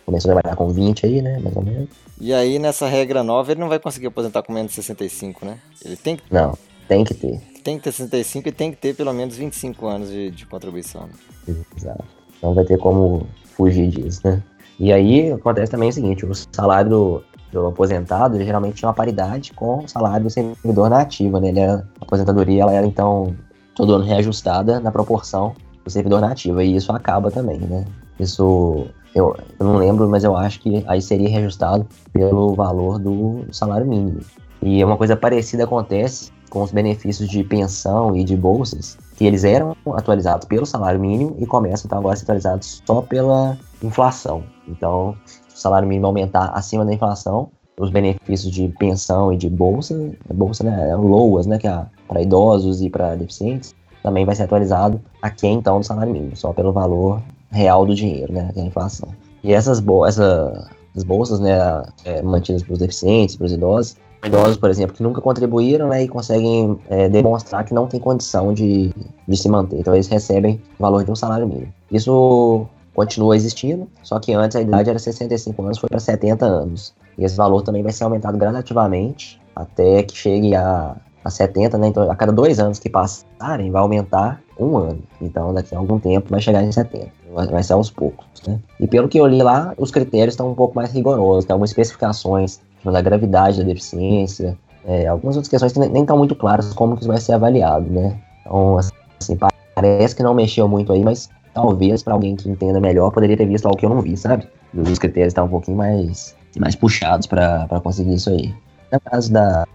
começou a trabalhar com 20 aí, né? Mais ou menos. E aí, nessa regra nova, ele não vai conseguir aposentar com menos de 65, né? Ele tem que. Não, tem que ter. Tem que ter 65 e tem que ter pelo menos 25 anos de, de contribuição. Né? Exato. Não vai ter como fugir disso, né? E aí acontece também o seguinte: o salário do, do aposentado ele geralmente tinha uma paridade com o salário do servidor na ativa, né? Ele era, a aposentadoria ela era então todo ano reajustada na proporção do servidor nativo. E isso acaba também, né? Isso eu, eu, não lembro, mas eu acho que aí seria reajustado pelo valor do salário mínimo. E uma coisa parecida acontece com os benefícios de pensão e de bolsas, que eles eram atualizados pelo salário mínimo e começam então agora a ser atualizados só pela inflação. Então, se o salário mínimo aumentar acima da inflação, os benefícios de pensão e de bolsa, bolsa né, LOAS, né, que é para idosos e para deficientes, também vai ser atualizado aqui então do salário mínimo, só pelo valor real do dinheiro, né, que é a inflação. E essas, essa, as bolsas, né, é, mantidas para os deficientes, para os idosos, idosos, por exemplo, que nunca contribuíram né, e conseguem é, demonstrar que não tem condição de, de se manter. Então eles recebem o valor de um salário mínimo. Isso continua existindo, só que antes a idade era 65 anos, foi para 70 anos. E esse valor também vai ser aumentado gradativamente até que chegue a, a 70, né? Então, a cada dois anos que passarem, vai aumentar um ano. Então, daqui a algum tempo vai chegar em 70. Vai, ser aos poucos, né? E pelo que eu li lá, os critérios estão um pouco mais rigorosos. Tem algumas especificações da gravidade da deficiência, é, algumas outras questões que nem estão muito claras como que isso vai ser avaliado, né? Então, assim, parece que não mexeu muito aí, mas talvez para alguém que entenda melhor poderia ter visto algo que eu não vi, sabe? Os critérios estão um pouquinho mais, mais puxados para conseguir isso aí. No caso da,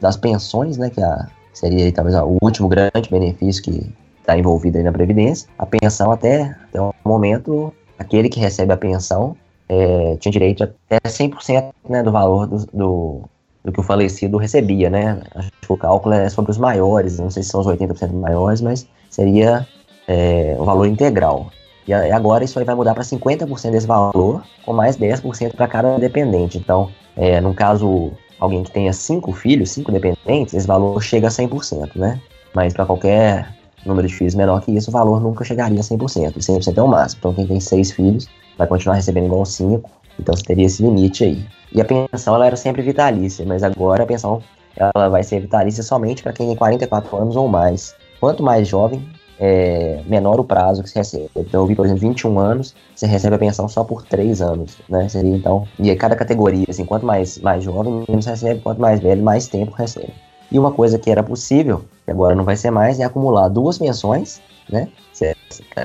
das pensões, né, que a, seria talvez o último grande benefício que está envolvido aí na Previdência, a pensão até, até o momento, aquele que recebe a pensão é, tinha direito até 100% né, do valor do, do, do, que o falecido recebia, né? Acho que o cálculo é sobre os maiores, não sei se são os 80% maiores, mas seria é, o valor integral. E agora isso aí vai mudar para 50% desse valor, com mais 10% para cada dependente. Então, é, no caso, alguém que tenha cinco filhos, cinco dependentes, esse valor chega a 100%, né? Mas para qualquer número de filhos menor que isso, o valor nunca chegaria a 100%. E 100% é o máximo. Então, quem tem seis filhos vai continuar recebendo igual cinco. Então, você teria esse limite aí. E a pensão, ela era sempre vitalícia, mas agora a pensão ela vai ser vitalícia somente para quem tem 44 anos ou mais. Quanto mais jovem, é, menor o prazo que se recebe. Então, eu vi, por exemplo, 21 anos, você recebe a pensão só por 3 anos, né? Seria, então, e aí cada categoria, assim, quanto mais, mais jovem, menos recebe, quanto mais velho, mais tempo recebe. E uma coisa que era possível, que agora não vai ser mais, é acumular duas pensões, né?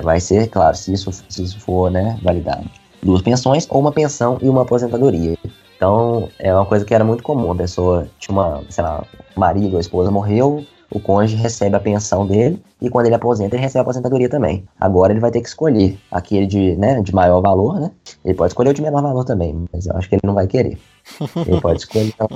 Vai ser, claro, se isso, se isso for, né, validado. Duas pensões, ou uma pensão e uma aposentadoria. Então, é uma coisa que era muito comum. A pessoa tinha uma, sei lá, marido, a esposa morreu, o cônjuge recebe a pensão dele e quando ele aposenta, ele recebe a aposentadoria também. Agora ele vai ter que escolher aquele de, né, de maior valor, né? Ele pode escolher o de menor valor também, mas eu acho que ele não vai querer. Ele pode escolher. Então...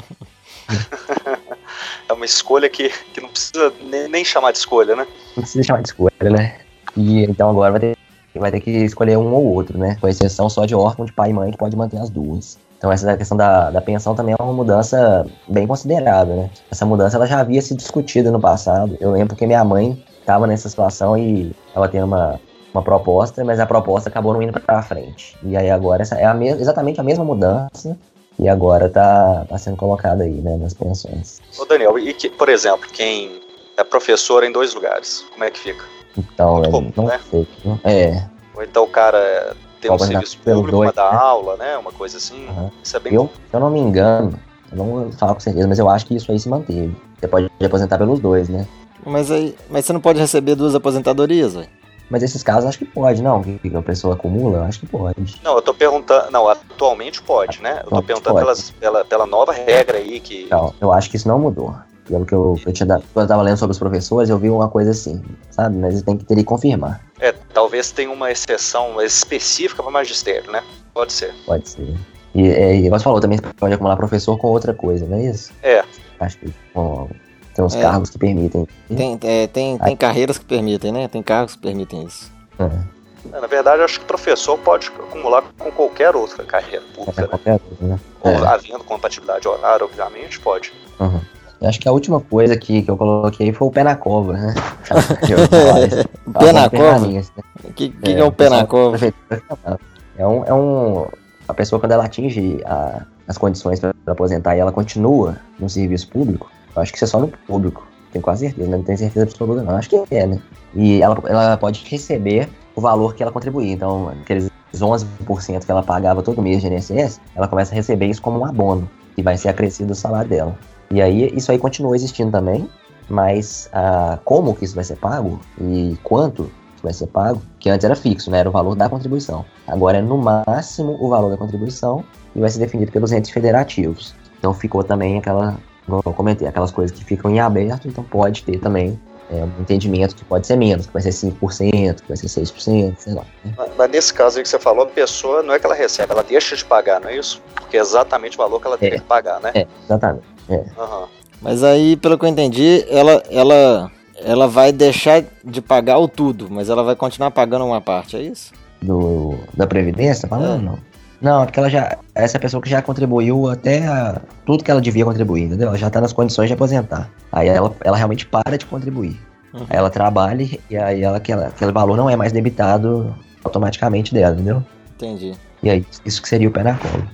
é uma escolha que, que não precisa nem, nem chamar de escolha, né? Não precisa chamar de escolha, né? E então agora vai ter, vai ter que escolher um ou outro, né? Com exceção só de órfão de pai e mãe que pode manter as duas. Então essa questão da, da pensão também é uma mudança bem considerável, né? Essa mudança ela já havia sido discutida no passado. Eu lembro que minha mãe estava nessa situação e estava tendo uma, uma proposta, mas a proposta acabou não indo para frente. E aí agora essa é a exatamente a mesma mudança e agora tá, tá sendo colocado aí, né, nas pensões. Ô Daniel, e que, por exemplo, quem é professor em dois lugares, como é que fica? Então, é, comum, não né? sei. É. Ou então o cara tem um serviço público dois, pra dar né? aula, né? Uma coisa assim. Uhum. Isso é bem eu, Se eu não me engano, eu não vou falar com certeza, mas eu acho que isso aí se manteve. Você pode aposentar pelos dois, né? Mas aí, mas você não pode receber duas aposentadorias, velho? Mas esses casos acho que pode, não? Que a pessoa acumula, acho que pode. Não, eu tô perguntando. Não, atualmente pode, né? Eu tô perguntando pelas, pela, pela nova regra aí que. Não, eu acho que isso não mudou. Pelo que eu, eu tinha dado, quando eu tava lendo sobre os professores, eu vi uma coisa assim, sabe? Mas tem que ter que confirmar. É, talvez tenha uma exceção específica para magistério, né? Pode ser. Pode ser. E, é, e você falou também pode acumular professor com outra coisa, não é isso? É. Acho que com, tem uns é. cargos que permitem. Tem, é, tem, tem carreiras que permitem, né? Tem cargos que permitem isso. É. é na verdade, acho que professor pode acumular com qualquer outra carreira pública. É, qualquer outra, né? Ou, é. havendo compatibilidade horária, obviamente, pode. Uhum. Eu acho que a última coisa que, que eu coloquei foi o pé na cova, né? pé na cova? O que, que, é, é o pé na cova? É um, é um. A pessoa, quando ela atinge a, as condições para aposentar e ela continua no serviço público, eu acho que isso é só no público. Tenho quase certeza, não tenho certeza absoluta, não. Acho que é, né? E ela, ela pode receber o valor que ela contribuía. Então, aqueles 11% que ela pagava todo mês de INSS, ela começa a receber isso como um abono, que vai ser acrescido o salário dela. E aí isso aí continua existindo também, mas ah, como que isso vai ser pago e quanto vai ser pago, que antes era fixo, né? Era o valor da contribuição. Agora é no máximo o valor da contribuição e vai ser definido pelos entes federativos. Então ficou também aquela, como eu comentei, aquelas coisas que ficam em aberto, então pode ter também é, um entendimento que pode ser menos, que vai ser 5%, que vai ser 6%, sei lá. Né? Mas, mas, nesse caso aí que você falou, a pessoa não é que ela recebe, ela deixa de pagar, não é isso? Porque é exatamente o valor que ela é, tem que pagar, né? É, exatamente. É. Uhum. Mas aí, pelo que eu entendi, ela, ela, ela vai deixar de pagar o tudo, mas ela vai continuar pagando uma parte, é isso? Do, da Previdência, tá falando? É. Não. Não, é porque ela já. Essa pessoa que já contribuiu até a, tudo que ela devia contribuir, entendeu? Ela já tá nas condições de aposentar. Aí ela, ela realmente para de contribuir. Uhum. Aí ela trabalha e aí ela, aquela, aquele valor não é mais debitado automaticamente dela, entendeu? Entendi. E aí, isso que seria o pé na cola.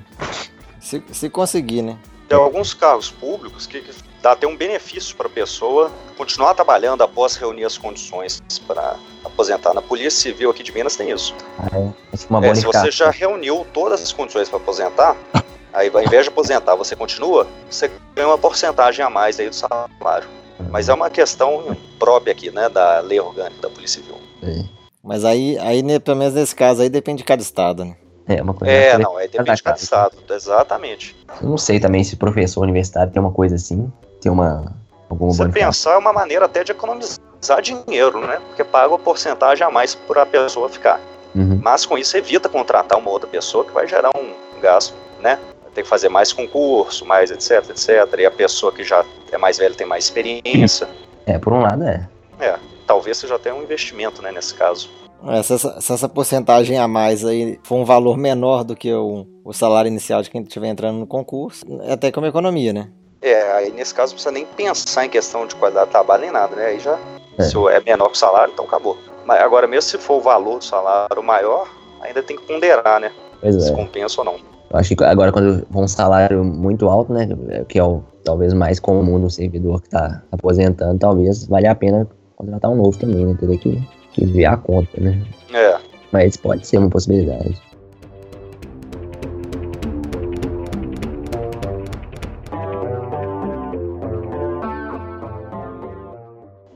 Se, se conseguir, né? Tem alguns cargos públicos que, dá até um benefício para a pessoa continuar trabalhando após reunir as condições para aposentar. Na Polícia Civil aqui de Minas tem isso. Ah, é. É, se você já reuniu todas as condições para aposentar, aí ao invés de aposentar você continua, você ganha uma porcentagem a mais aí do salário. Mas é uma questão própria aqui, né, da lei orgânica da Polícia Civil. É. Mas aí, aí, pelo menos nesse caso aí, depende de cada estado, né? É, uma coisa é não, é depende de cada estado, exatamente. Eu não sei também se professor universitário tem uma coisa assim, tem uma... Alguma Se pensar, é uma maneira até de economizar dinheiro, né? Porque paga uma porcentagem a mais para a pessoa ficar. Uhum. Mas com isso evita contratar uma outra pessoa que vai gerar um gasto, né? Tem que fazer mais concurso, mais etc, etc. E a pessoa que já é mais velha tem mais experiência. É, por um lado é. É, talvez seja até um investimento, né, nesse caso. É, se essa, se essa porcentagem a mais aí for um valor menor do que o, o salário inicial de quem estiver entrando no concurso, é até como economia, né? É, aí nesse caso não precisa nem pensar em questão de qualidade de trabalho nem nada, né? Aí já, é. se é menor que o salário, então acabou. Mas agora, mesmo se for o valor do salário maior, ainda tem que ponderar, né? Pois se é. compensa ou não. Eu acho que agora, quando for um salário muito alto, né? Que é o talvez mais comum do servidor que está aposentando, talvez valha a pena contratar um novo também, né? Teria que que ver a conta, né? É. Mas pode ser uma possibilidade.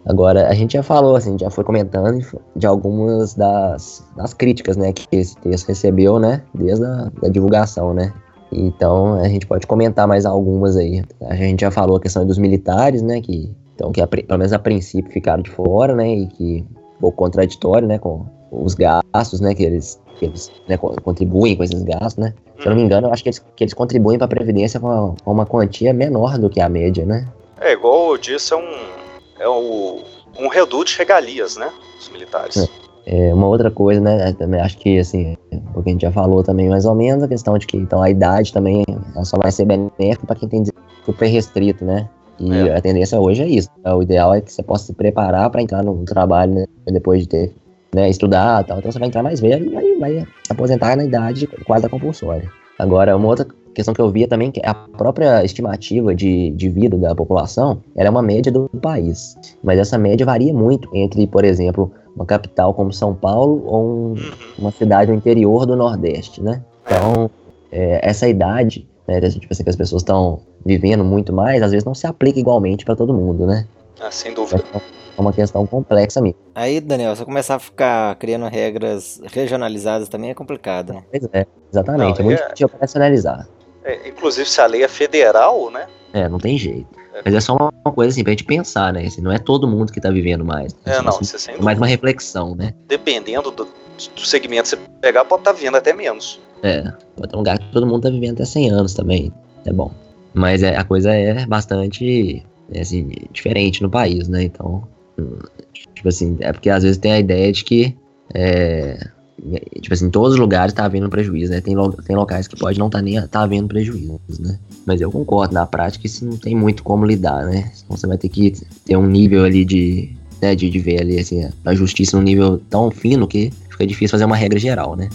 Agora, a gente já falou, assim, já foi comentando de algumas das, das críticas, né, que esse texto recebeu, né, desde a da divulgação, né. Então, a gente pode comentar mais algumas aí. A gente já falou a questão dos militares, né, que, então, que a, pelo menos a princípio ficaram de fora, né, e que pouco contraditório, né, com os gastos, né, que eles, que eles né, contribuem com esses gastos, né. Se eu não me engano, eu acho que eles, que eles contribuem para a Previdência com uma, com uma, quantia menor do que a média, né. É, igual eu disse, é um, é um, um reduto de regalias, né, dos militares. É. é uma outra coisa, né, também acho que, assim, o que a gente já falou também mais ou menos, a questão de que, então, a idade também ela só vai ser benéfica para quem tem super restrito, né, e é. a tendência hoje é isso. O ideal é que você possa se preparar para entrar no trabalho né, depois de ter né, estudado tal. Então você vai entrar mais velho e vai, vai aposentar na idade quase da compulsória. Agora, uma outra questão que eu via também que a própria estimativa de, de vida da população era é uma média do país. Mas essa média varia muito entre, por exemplo, uma capital como São Paulo ou um, uhum. uma cidade no interior do Nordeste, né? Então, é, essa idade, né, tipo assim, que as pessoas estão vivendo muito mais, às vezes não se aplica igualmente para todo mundo, né? Ah, sem dúvida. Então, é uma questão complexa mesmo. Aí, Daniel, você começar a ficar criando regras regionalizadas também é complicado, né? Pois é, exatamente. Não, é muito é... difícil operacionalizar. É, inclusive, se a lei é federal, né? É, não tem jeito. É. Mas é só uma coisa assim pra gente pensar, né? Assim, não é todo mundo que tá vivendo mais. Né? É, não, assim, você sem Mais uma reflexão, né? Dependendo do, do segmento que você pegar, pode estar tá vivendo até menos. É, pode ter um lugar que todo mundo tá vivendo até 100 anos também. É bom. Mas é, a coisa é bastante é, assim, diferente no país, né? Então, Tipo assim, é porque às vezes tem a ideia de que. É, tipo assim, em todos os lugares tá havendo prejuízo, né? Tem, lo, tem locais que pode não tá nem tá havendo prejuízo, né? Mas eu concordo, na prática isso não tem muito como lidar, né? Então você vai ter que ter um nível ali de, né, de, de ver ali, assim, a justiça num nível tão fino que fica difícil fazer uma regra geral, né?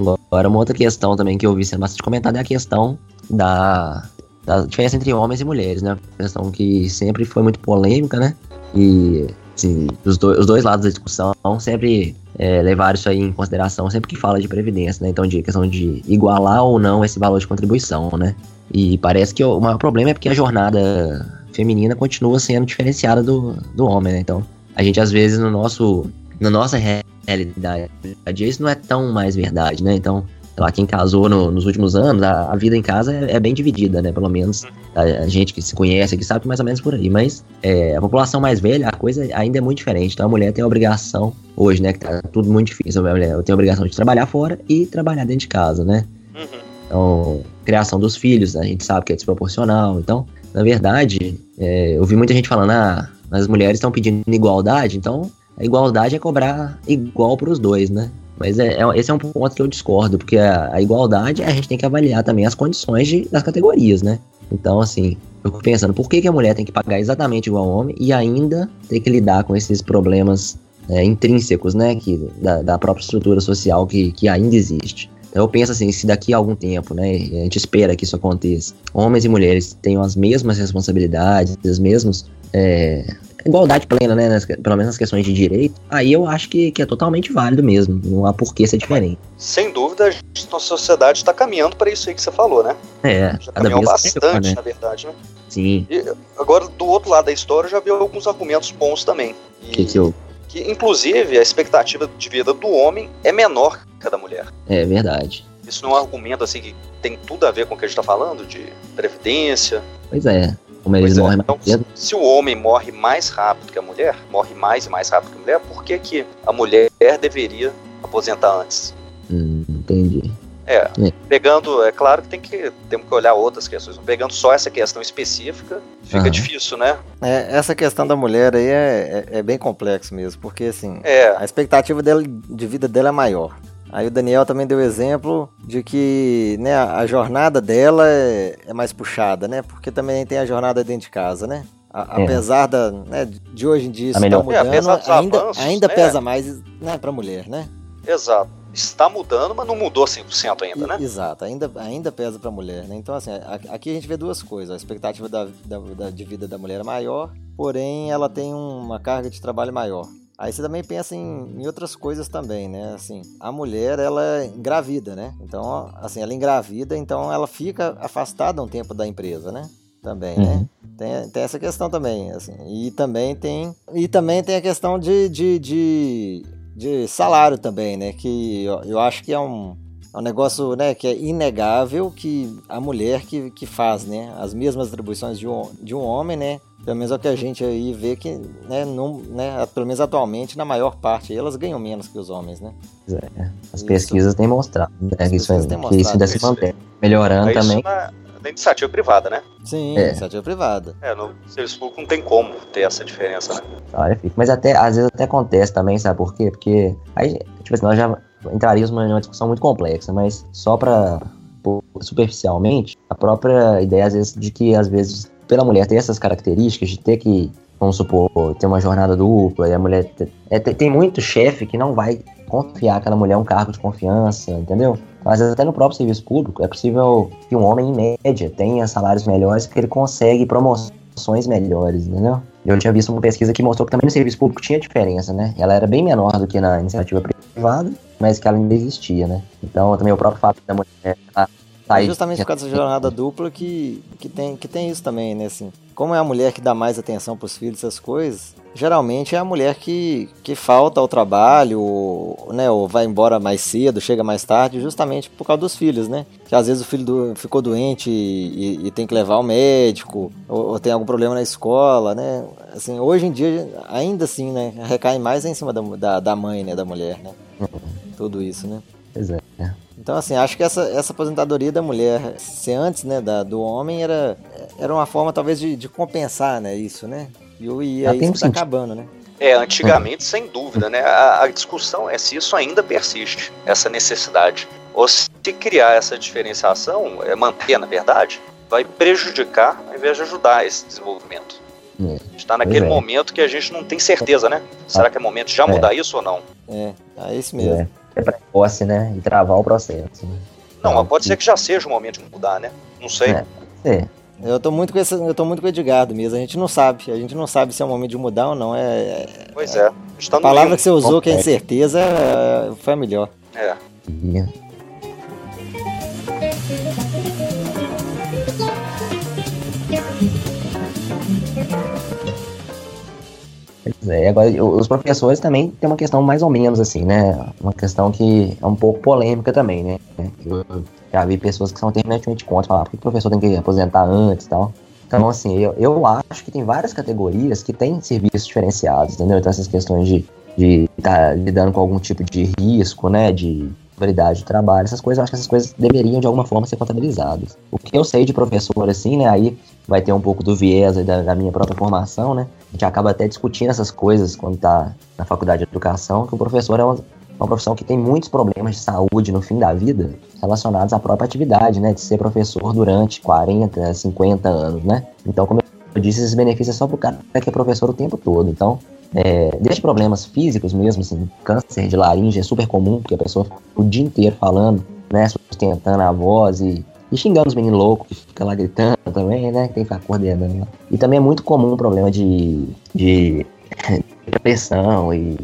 Agora, uma outra questão também que eu vi sendo bastante comentada é a questão da, da diferença entre homens e mulheres, né? Questão que sempre foi muito polêmica, né? E, assim, os, do, os dois lados da discussão sempre é, levaram isso aí em consideração sempre que fala de previdência, né? Então, de questão de igualar ou não esse valor de contribuição, né? E parece que o maior problema é porque a jornada feminina continua sendo diferenciada do, do homem, né? Então, a gente às vezes no nosso na nossa realidade, isso não é tão mais verdade, né? Então, sei lá, quem casou no, nos últimos anos, a, a, vida em casa é, é, bem dividida, né? Pelo menos a, a, gente que se conhece, que sabe mais ou menos por aí. Mas é, a população mais velha, a coisa ainda é muito diferente. Então a mulher tem a obrigação, hoje, né? Que tá tudo muito difícil. A mulher tem a obrigação de trabalhar fora e trabalhar dentro de casa, né? Então, criação dos filhos, a gente sabe que é desproporcional. Então, na verdade, é, eu vi muita gente falando, ah, as mulheres estão pedindo igualdade, então a igualdade é cobrar igual para os dois, né? Mas é, é, esse é um ponto que eu discordo, porque a, a, igualdade a gente tem que avaliar também as condições de, das categorias, né? Então, assim, eu fico pensando, por que, que a mulher tem que pagar exatamente igual ao homem e ainda tem que lidar com esses problemas é, intrínsecos, né? Que, da, da, própria estrutura social que, que ainda existe. Então, eu penso assim, se daqui a algum tempo, né, a gente espera que isso aconteça, homens e mulheres tenham as mesmas responsabilidades, os mesmos é, igualdade plena, né? Nas, pelo menos nas questões de direito, aí eu acho que, que é totalmente válido mesmo. Não há por que ser diferente. Sem dúvida, a nossa sociedade está caminhando para isso aí que você falou, né? É, já caminhou bastante, melhor, né? na verdade, né? Sim. E agora, do outro lado da história, já vi alguns argumentos bons também. E, que que eu... que, inclusive, a expectativa de vida do homem é menor que a da mulher. É verdade. Isso não é um argumento assim que tem tudo a ver com o que a gente está falando, de previdência. Pois é. Como eles é, morrem então, mais cedo. Se o homem morre mais rápido que a mulher, morre mais e mais rápido que a mulher, por que, que a mulher deveria aposentar antes? Hum, entendi. É, é, pegando, é claro que tem que temos que olhar outras questões. Pegando só essa questão específica, fica uhum. difícil, né? É, essa questão da mulher aí é, é, é bem complexo mesmo, porque assim, é. a expectativa dela, de vida dela é maior. Aí o Daniel também deu exemplo de que né, a jornada dela é, é, mais puxada, né? Porque também tem a jornada dentro de casa, né? A, é. Apesar da, né, de hoje em dia isso tá mudando, é, ainda, avanços, ainda né? pesa mais né, para a mulher, né? Exato. Está mudando, mas não mudou 100% ainda, né? Exato, ainda, ainda pesa para a mulher, né? Então, assim, aqui a gente vê duas coisas. A expectativa da, da, da, de vida da mulher é maior, porém ela tem uma carga de trabalho maior. Aí você também pensa em, em, outras coisas também, né? Assim, a mulher, ela engravida, né? Então, assim, ela engravida, então ela fica afastada um tempo da empresa, né? Também, né? uhum. né? Tem, tem essa questão também, assim. E também tem, e também tem a questão de, de, de, de salário também, né? Que eu, eu acho que é um, é um negócio né, que é inegável que a mulher que, que faz né, as mesmas atribuições de um, de um homem, né? Pelo menos é o que a gente aí vê que, né, não, né, pelo menos atualmente, na maior parte, elas ganham menos que os homens, né? É, as pesquisas têm mostrado, né, que isso, que isso ainda se mantém. Melhorando também. Na, na, iniciativa privada, né? Sim, é. iniciativa privada. É, no serviço público não tem como ter essa diferença, né? Ah, mas até, às vezes até acontece também, sabe por quê? Porque, aí, tipo assim, nós já entraríamos numa discussão muito complexa, mas só para superficialmente, a própria ideia às vezes de que às vezes pela mulher ter essas características de ter que vamos supor, ter uma jornada dupla e a mulher. É, tem muito chefe que não vai confiar aquela mulher um cargo de confiança, entendeu? Mas até no próprio serviço público é possível que um homem, em média, tenha salários melhores porque ele consegue promoções melhores, entendeu? Eu tinha visto uma pesquisa que mostrou que também no serviço público tinha diferença, né? Ela era bem menor do que na iniciativa privada, mas que ela ainda existia, né? Então também o próprio fato da mulher é justamente por causa dessa jornada dupla que, que, tem, que tem isso também, né? Assim, como é a mulher que dá mais atenção para os filhos, essas coisas, geralmente é a mulher que, que falta ao trabalho, ou, né, ou vai embora mais cedo, chega mais tarde, justamente por causa dos filhos, né? Que às vezes o filho do, ficou doente e, e, tem que levar ao médico, ou, ou, tem algum problema na escola, né? Assim, hoje em dia, ainda assim, né, recai mais em cima da, da, da mãe, né, da mulher, né? Uhum. Tudo isso, né? Pois é. Então, assim, acho que essa, essa aposentadoria da mulher, se antes, né, da, do homem, era, era uma forma, talvez, de, de compensar, né, isso, né? E, e aí isso tá acabando, né? É, antigamente, sem dúvida, né? A, a, discussão é se isso ainda persiste, essa necessidade. Ou se criar essa diferenciação, é, manter, na verdade, vai prejudicar ao invés de ajudar esse desenvolvimento. É. Está naquele é. momento que a gente não tem certeza, né? Será que é momento de já mudar é. isso ou não? É, é isso mesmo. Precoce, né? E travar o processo. Né? Não, mas pode ser que já seja o momento de mudar, né? Não sei. É, é. Eu tô muito com esse, eu tô muito com o Edgardo mesmo. A gente não sabe. A gente não sabe se é o momento de mudar ou não. É, é pois é. A, a palavra que você usou, que é incerteza, é, foi a melhor. É. Pois é, agora os professores também tem uma questão mais ou menos assim, né? Uma questão que é um pouco polêmica também, né? Eu já vi pessoas que são terminantemente contra, falar por que o professor tem que aposentar antes e tal. Então, assim, eu, eu acho que tem várias categorias que têm serviços diferenciados, entendeu? Então, essas questões de de estar tá lidando com algum tipo de risco, né, de qualidade de trabalho, essas coisas, eu acho que essas coisas deveriam de alguma forma ser contabilizadas. O que eu sei de professor, assim, né, aí vai ter um pouco do viés da, da, minha própria formação, né, a gente acaba até discutindo essas coisas quando tá na faculdade de educação, que o professor é uma, uma profissão que tem muitos problemas de saúde no fim da vida relacionados à própria atividade, né, de ser professor durante 40, 50 anos, né. Então, como eu disse, esses benefícios é só pro cara que é professor o tempo todo. Então, é, desde problemas físicos mesmo, assim, câncer de laringe é super comum, porque a pessoa fica o dia inteiro falando, né, sustentando a voz e, e xingando os meninos loucos que fica lá gritando também, né, que tem que ficar coordenando. E também é muito comum o problema de, de depressão e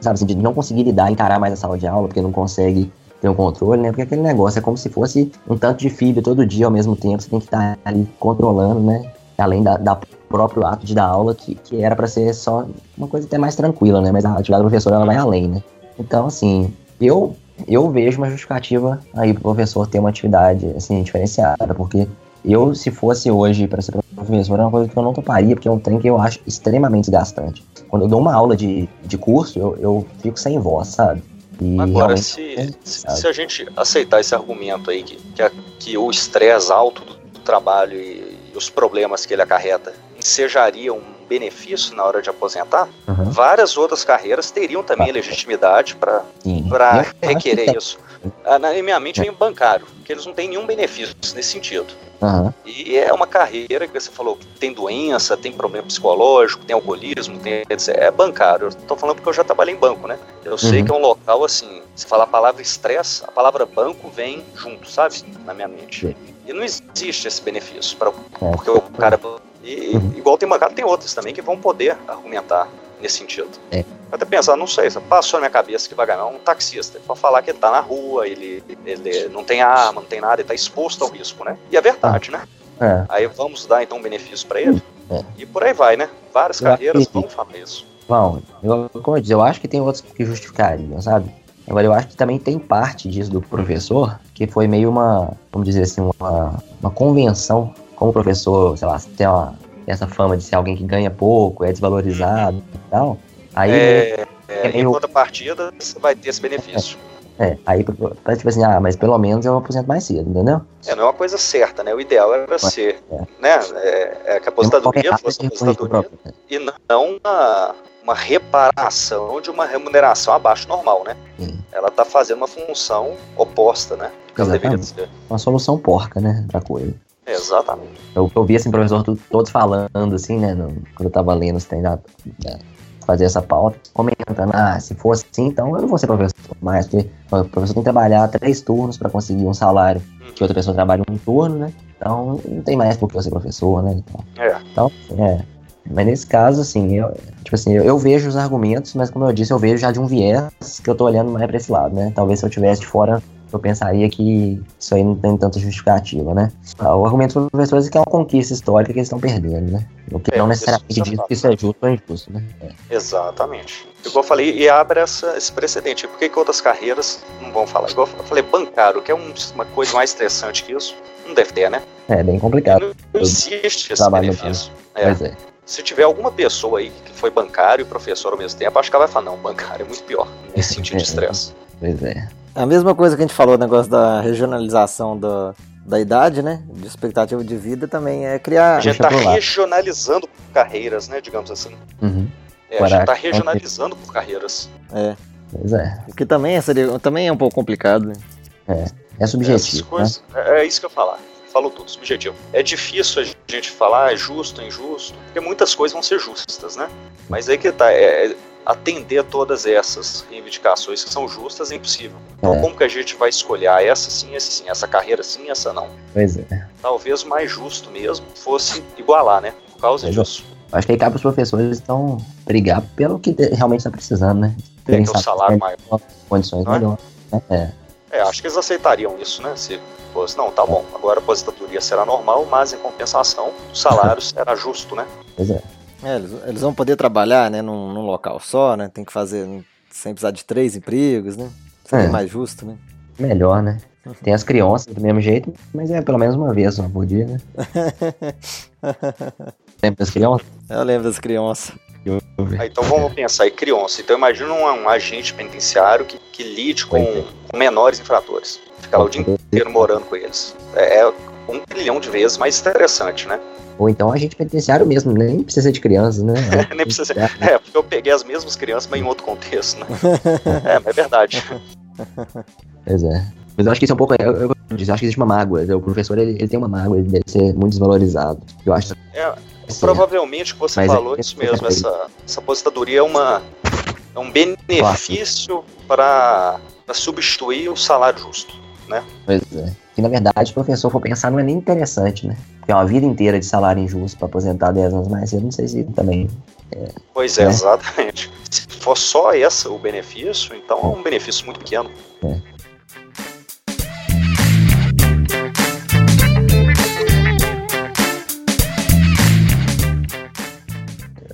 sabe assim, de não conseguir lidar, encarar mais a sala de aula, porque não consegue ter um controle, né, porque aquele negócio é como se fosse um tanto de filho todo dia ao mesmo tempo, você tem que estar ali controlando, né, além da, da próprio ato de dar aula, que, que era para ser só uma coisa até mais tranquila, né? Mas a atividade do professor ela vai além, né? Então, assim, eu eu vejo uma justificativa aí pro professor ter uma atividade assim diferenciada, porque eu, se fosse hoje para ser professor, é uma coisa que eu não toparia, porque é um trem que eu acho extremamente desgastante. Quando eu dou uma aula de, de curso, eu, eu fico sem voz, sabe? E Agora, se, é, se, se, a gente aceitar esse argumento aí, que, que, que o estresse alto do, do trabalho e, e os problemas que ele acarreta ensejaria um benefício na hora de aposentar, uhum. várias outras carreiras teriam também ah. legitimidade para requerer isso. Ah, na minha mente vem o bancário, que eles não têm nenhum benefício nesse sentido. Uhum. E é uma carreira que você falou que tem doença, tem problema psicológico, tem alcoolismo, tem, é bancário. Eu tô falando porque eu já trabalhei em banco, né? Eu sei uhum. que é um local assim, se falar a palavra estresse, a palavra banco vem junto, sabe? Na minha mente. E não existe esse benefício, pra, é. porque o cara e igual tem bancada, tem outras também que vão poder argumentar nesse sentido. É. Até pensar, não sei, passou na minha cabeça que vai ganhar um taxista, para falar que ele tá na rua, ele, ele não tem arma, não tem nada, ele tá exposto ao risco, né? E é verdade, né? É. Aí vamos dar então um benefício para ele. É. E por aí vai, né? Várias eu carreiras que... vão falar isso. Bom, eu, como eu disse, eu acho que tem outros que justificariam, sabe? Agora, eu acho que também tem parte disso do professor, que foi meio uma, vamos dizer assim, uma, uma convenção como o professor, sei lá, tem uma, essa fama de ser alguém que ganha pouco, é desvalorizado e tal, aí... É, é, é. Em contrapartida, você vai ter esse benefício. É, é aí, pra, tipo assim, ah, mas pelo menos eu aposento mais cedo, entendeu? É, não é uma coisa certa, né? O ideal era ser, é. né? É, é que a aposentadoria fosse aposentadoria e não uma, uma reparação de uma remuneração abaixo normal, né? Sim. Ela tá fazendo uma função oposta, né? Uma solução porca, né, pra coisa. Exatamente. Eu ouvi assim, professor todos falando assim, né, no, quando eu tava lendo os né, fazer essa pauta, comentando, ah, se fosse assim, então eu não vou ser professor mais, porque o professor tem que trabalhar três turnos para conseguir um salário que outra pessoa trabalha um turno, né? Então não tem mais por que eu ser professor, né? Então, é. Então, é. Mas nesse caso, assim, eu, tipo assim, eu, eu, vejo os argumentos, mas como eu disse, eu vejo já de um viés que eu tô olhando mais pra esse lado, né? Talvez se eu tivesse de fora eu pensaria que isso aí não tem tanta justificativa, né? Ah, o argumento dos professores é que é uma conquista histórica que eles estão perdendo, né? O que é, não necessariamente diz que isso é justo ou injusto, né? É. Exatamente. Igual eu falei, e abre essa, esse precedente. Por que, que outras carreiras não vão falar? Igual eu falei, bancário, que é um, uma coisa mais estressante que isso, não deve ter, né? É, bem complicado. Não, não existe esse benefício. É. Pois é. Se tiver alguma pessoa aí que foi bancário e professor ao mesmo tempo, acho que ela vai falar, não, bancário é muito pior, nesse sentido de estresse. Pois é. A mesma coisa que a gente falou, o negócio da regionalização do, da idade, né? De expectativa de vida também é criar. A gente está regionalizando carreiras, né? Digamos assim. Uhum. É, a gente está regionalizando por carreiras. É. Pois é. O que também é, seria, também é um pouco complicado. Né? É. É subjetivo. Coisas, né? é, é, isso que eu falar. Falou tudo, subjetivo. É difícil a gente falar é justo, é injusto, porque muitas coisas vão ser justas, né? Mas aí que tá. É, atender a todas essas reivindicações que são justas é impossível. Então, é. como que a gente vai escolher ah, essa sim, essa sim, essa carreira sim, essa não? Pois é. Talvez o mais justo mesmo fosse igualar, né? Por causa pois é. disso. É. Acho que aí cabe os professores então brigar pelo que realmente está precisando, né? Ter um salário maior. Condições não é? melhores. Né? É. é, acho que eles aceitariam isso, né? Se fosse, não, tá bom, agora a aposentadoria será normal, mas em compensação o salário será justo, né? Pois é. É, eles, eles, vão poder trabalhar, né, num, num, local só, né? Tem que fazer sem precisar de três empregos, né? Seria é. mais justo, né? Melhor, né? Tem as crianças do mesmo jeito, mas é pelo menos uma vez só por dia, né? Lembra das crianças? Eu lembro das crianças. Ah, então vamos pensar aí, criança. Então imagina um, um agente penitenciário que, que lide com, com, menores infratores. Ficar lá o dia inteiro morando com eles. É, é um trilhão de vezes mais interessante, né? Ou então a gente penitenciário mesmo, nem precisa ser de crianças, né? nem precisa ser. É, porque eu peguei as mesmas crianças, mas em outro contexto, né? é, mas é verdade. Pois é. Mas eu acho que isso é um pouco. Eu, eu, eu acho que existe uma mágoa. O professor ele, ele tem uma mágoa, ele deve ser muito desvalorizado. Eu acho. É, provavelmente o que você mas falou é, isso mesmo. Essa, essa aposentadoria é, uma, é um benefício para substituir o salário justo, né? Pois é. Que na verdade, o professor for pensar, não é nem interessante, né? Porque é uma vida inteira de salário injusto para aposentar 10 anos mais cedo, não sei se também. É, pois é, né? exatamente. Se for só esse o benefício, então é um benefício muito pequeno. É.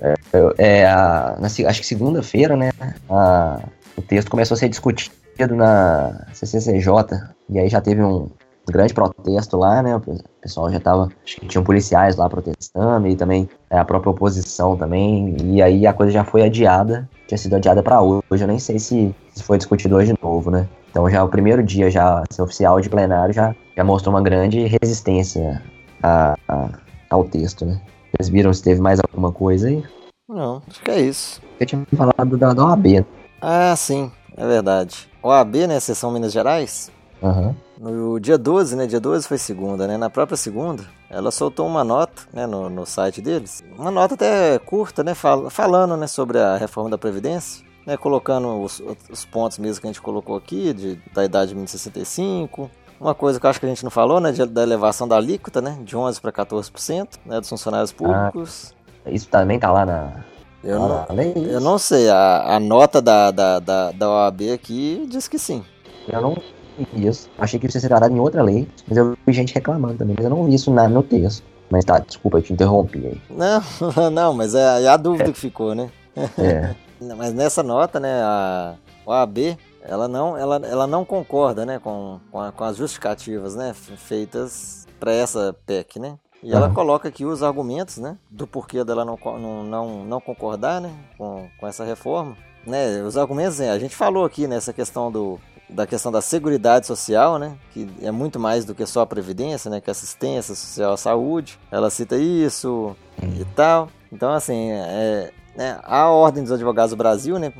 É, é a, na, acho que segunda-feira, né? A, o texto começou a ser discutido na CCCJ, e aí já teve um, grande protesto lá, né? O pessoal já tava. Acho que tinham policiais lá protestando e também é, a própria oposição também. E aí a coisa já foi adiada, tinha sido adiada para hoje. Eu nem sei se, se foi discutido hoje de novo, né? Então já o primeiro dia já ser oficial de plenário já, já mostrou uma grande resistência a, a, ao texto, né? Vocês viram se teve mais alguma coisa aí? Não, acho que é isso. Eu tinha falado da, da OAB. Ah, sim, é verdade. OAB, né? Sessão Minas Gerais? Uhum. No dia 12, né? Dia 12 foi segunda, né? Na própria segunda, ela soltou uma nota, né? No, no site deles. Uma nota até curta, né? Fal falando, né? Sobre a reforma da Previdência. Né, colocando os, os pontos mesmo que a gente colocou aqui, de, da idade de 1965, uma coisa que eu acho que a gente não falou, né, de, da elevação da alíquota, né, de 11 para 14%, né, dos funcionários públicos. Ah, isso também tá lá na, eu, não, eu não sei, a, a nota da, da, da, da OAB aqui diz que sim. Eu não isso. Achei que isso ia ser tratado em outra lei, mas eu vi gente reclamando também, mas eu não vi isso na, no texto. Mas tá, desculpa, eu te interrompi aí. Não, não, mas é, é a dúvida é. que ficou, né? É. mas nessa nota, né, a OAB, ela não, ela, ela não concorda, né, com, com, a, com as justificativas, né, feitas para essa PEC, né? E uhum. ela coloca aqui os argumentos, né, do porquê dela não, não, não, não concordar, né, com, com essa reforma. Né, os argumentos, a gente falou aqui nessa questão do, da questão da seguridade social, né, que é muito mais do que só a previdência, né, que é assistência social à saúde. Ela cita isso e tal. Então, assim, é, né, a Ordem dos Advogados do Brasil, né,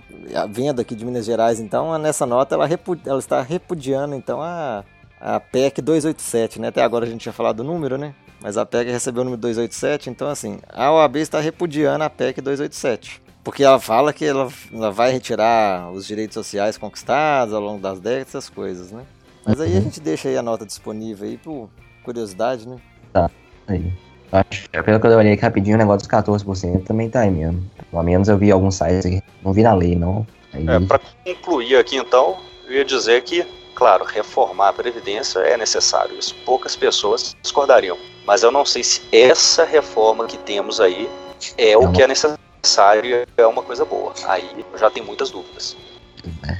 vendo aqui de Minas Gerais, então, nessa nota ela, ela está repudiando então a, a PEC 287, né? Até agora a gente tinha falado do número, né? Mas a PEC recebeu o número 287, então assim, a OAB está repudiando a PEC 287. Porque ela fala que ela, ela vai retirar os direitos sociais conquistados ao longo das décadas, essas coisas, né? Mas aí a gente deixa aí a nota disponível aí por curiosidade, né? Tá, aí. Acho, pelo que eu olhei aqui rapidinho, o negócio dos 14% também tá aí mesmo. Pelo menos eu vi alguns sites aqui. Não vi na lei, não. Aí... É, pra concluir aqui então, eu ia dizer que, claro, reformar a Previdência é necessário. Isso poucas pessoas discordariam. Mas eu não sei se essa reforma que temos aí é, é o que é necessário e é uma coisa boa. Aí eu já tenho muitas dúvidas. É.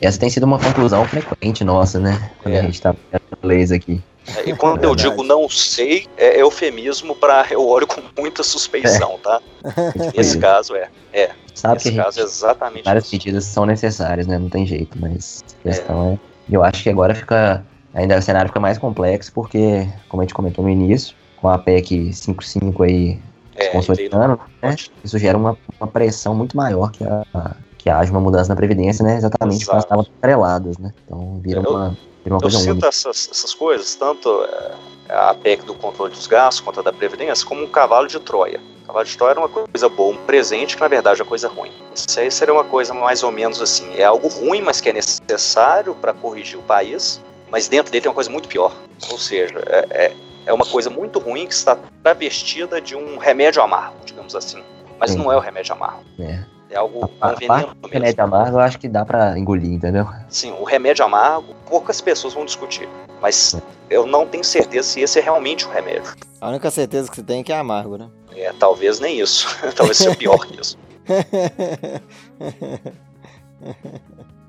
Essa tem sido uma conclusão frequente nossa, né? Quando é. a gente tá vendo leis aqui. É, e quando é eu digo não sei, é eufemismo para eu olho com muita suspeição, é. tá? Nesse caso é. É. Sabe Nesse que caso é exatamente várias isso. medidas são necessárias, né? Não tem jeito, mas a questão é. É. Eu acho que agora fica. Ainda o cenário fica mais complexo, porque, como a gente comentou no início, com a PEC 55 aí é, consolidando, né? Isso gera uma, uma pressão muito maior que a, que haja uma mudança na Previdência, né? Exatamente Exato. elas estavam atreladas, né? Então vira eu, uma, vira uma eu coisa sinto essas, essas coisas, tanto é, a PEC do controle dos gastos quanto a da Previdência, como um cavalo de Troia. Cavalo de Troia era uma coisa boa, um presente que na verdade é uma coisa ruim. Isso aí seria uma coisa mais ou menos assim. É algo ruim, mas que é necessário para corrigir o país, mas dentro dele tem uma coisa muito pior. Ou seja, é, é, é uma coisa muito ruim que está travestida de um remédio amargo, digamos assim. Mas Sim. não é o remédio amargo. É. É algo a, veneno mesmo. remédio amargo eu acho que dá para engolir, entendeu? Sim, o remédio amargo, poucas pessoas vão discutir. Mas é. eu não tenho certeza se esse é realmente o remédio. A única certeza que você tem é que é amargo, né? É, talvez nem isso. talvez seja pior que isso.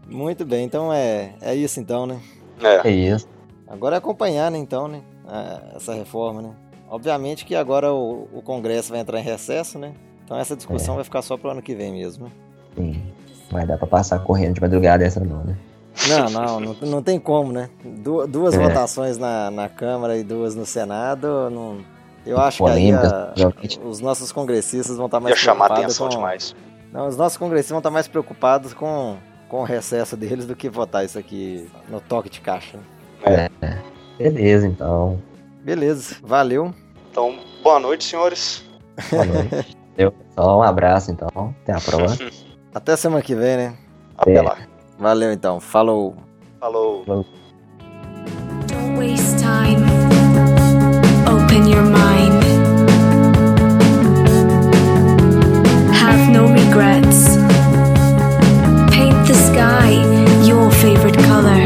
Muito bem, então é, é isso então, né? É. é isso. Agora é acompanhar, né, então, né? Essa reforma, né? Obviamente que agora o, o Congresso vai entrar em recesso, né? Então essa discussão é. vai ficar só pro ano que vem mesmo. Né? Sim. Vai dar pra passar correndo de madrugada essa não, né? Não, não, não, não tem como, né? Du duas é. votações na, na Câmara e duas no Senado, não, eu acho Polêmica, que aí a, os nossos congressistas vão estar mais Ia chamar atenção com, demais. Não, os nossos congressistas vão estar mais preocupados com, com o recesso deles do que votar isso aqui no toque de caixa. É. é. Beleza, então. Beleza, valeu. Então, boa noite, senhores. Boa noite. Valeu, pessoal. Um abraço, então. Até a próxima. Até semana que vem, né? Até lá. Valeu, então. Falou. Falou. Falou. Don't waste time. Open your mind. Have no regrets. Paint the sky your favorite color.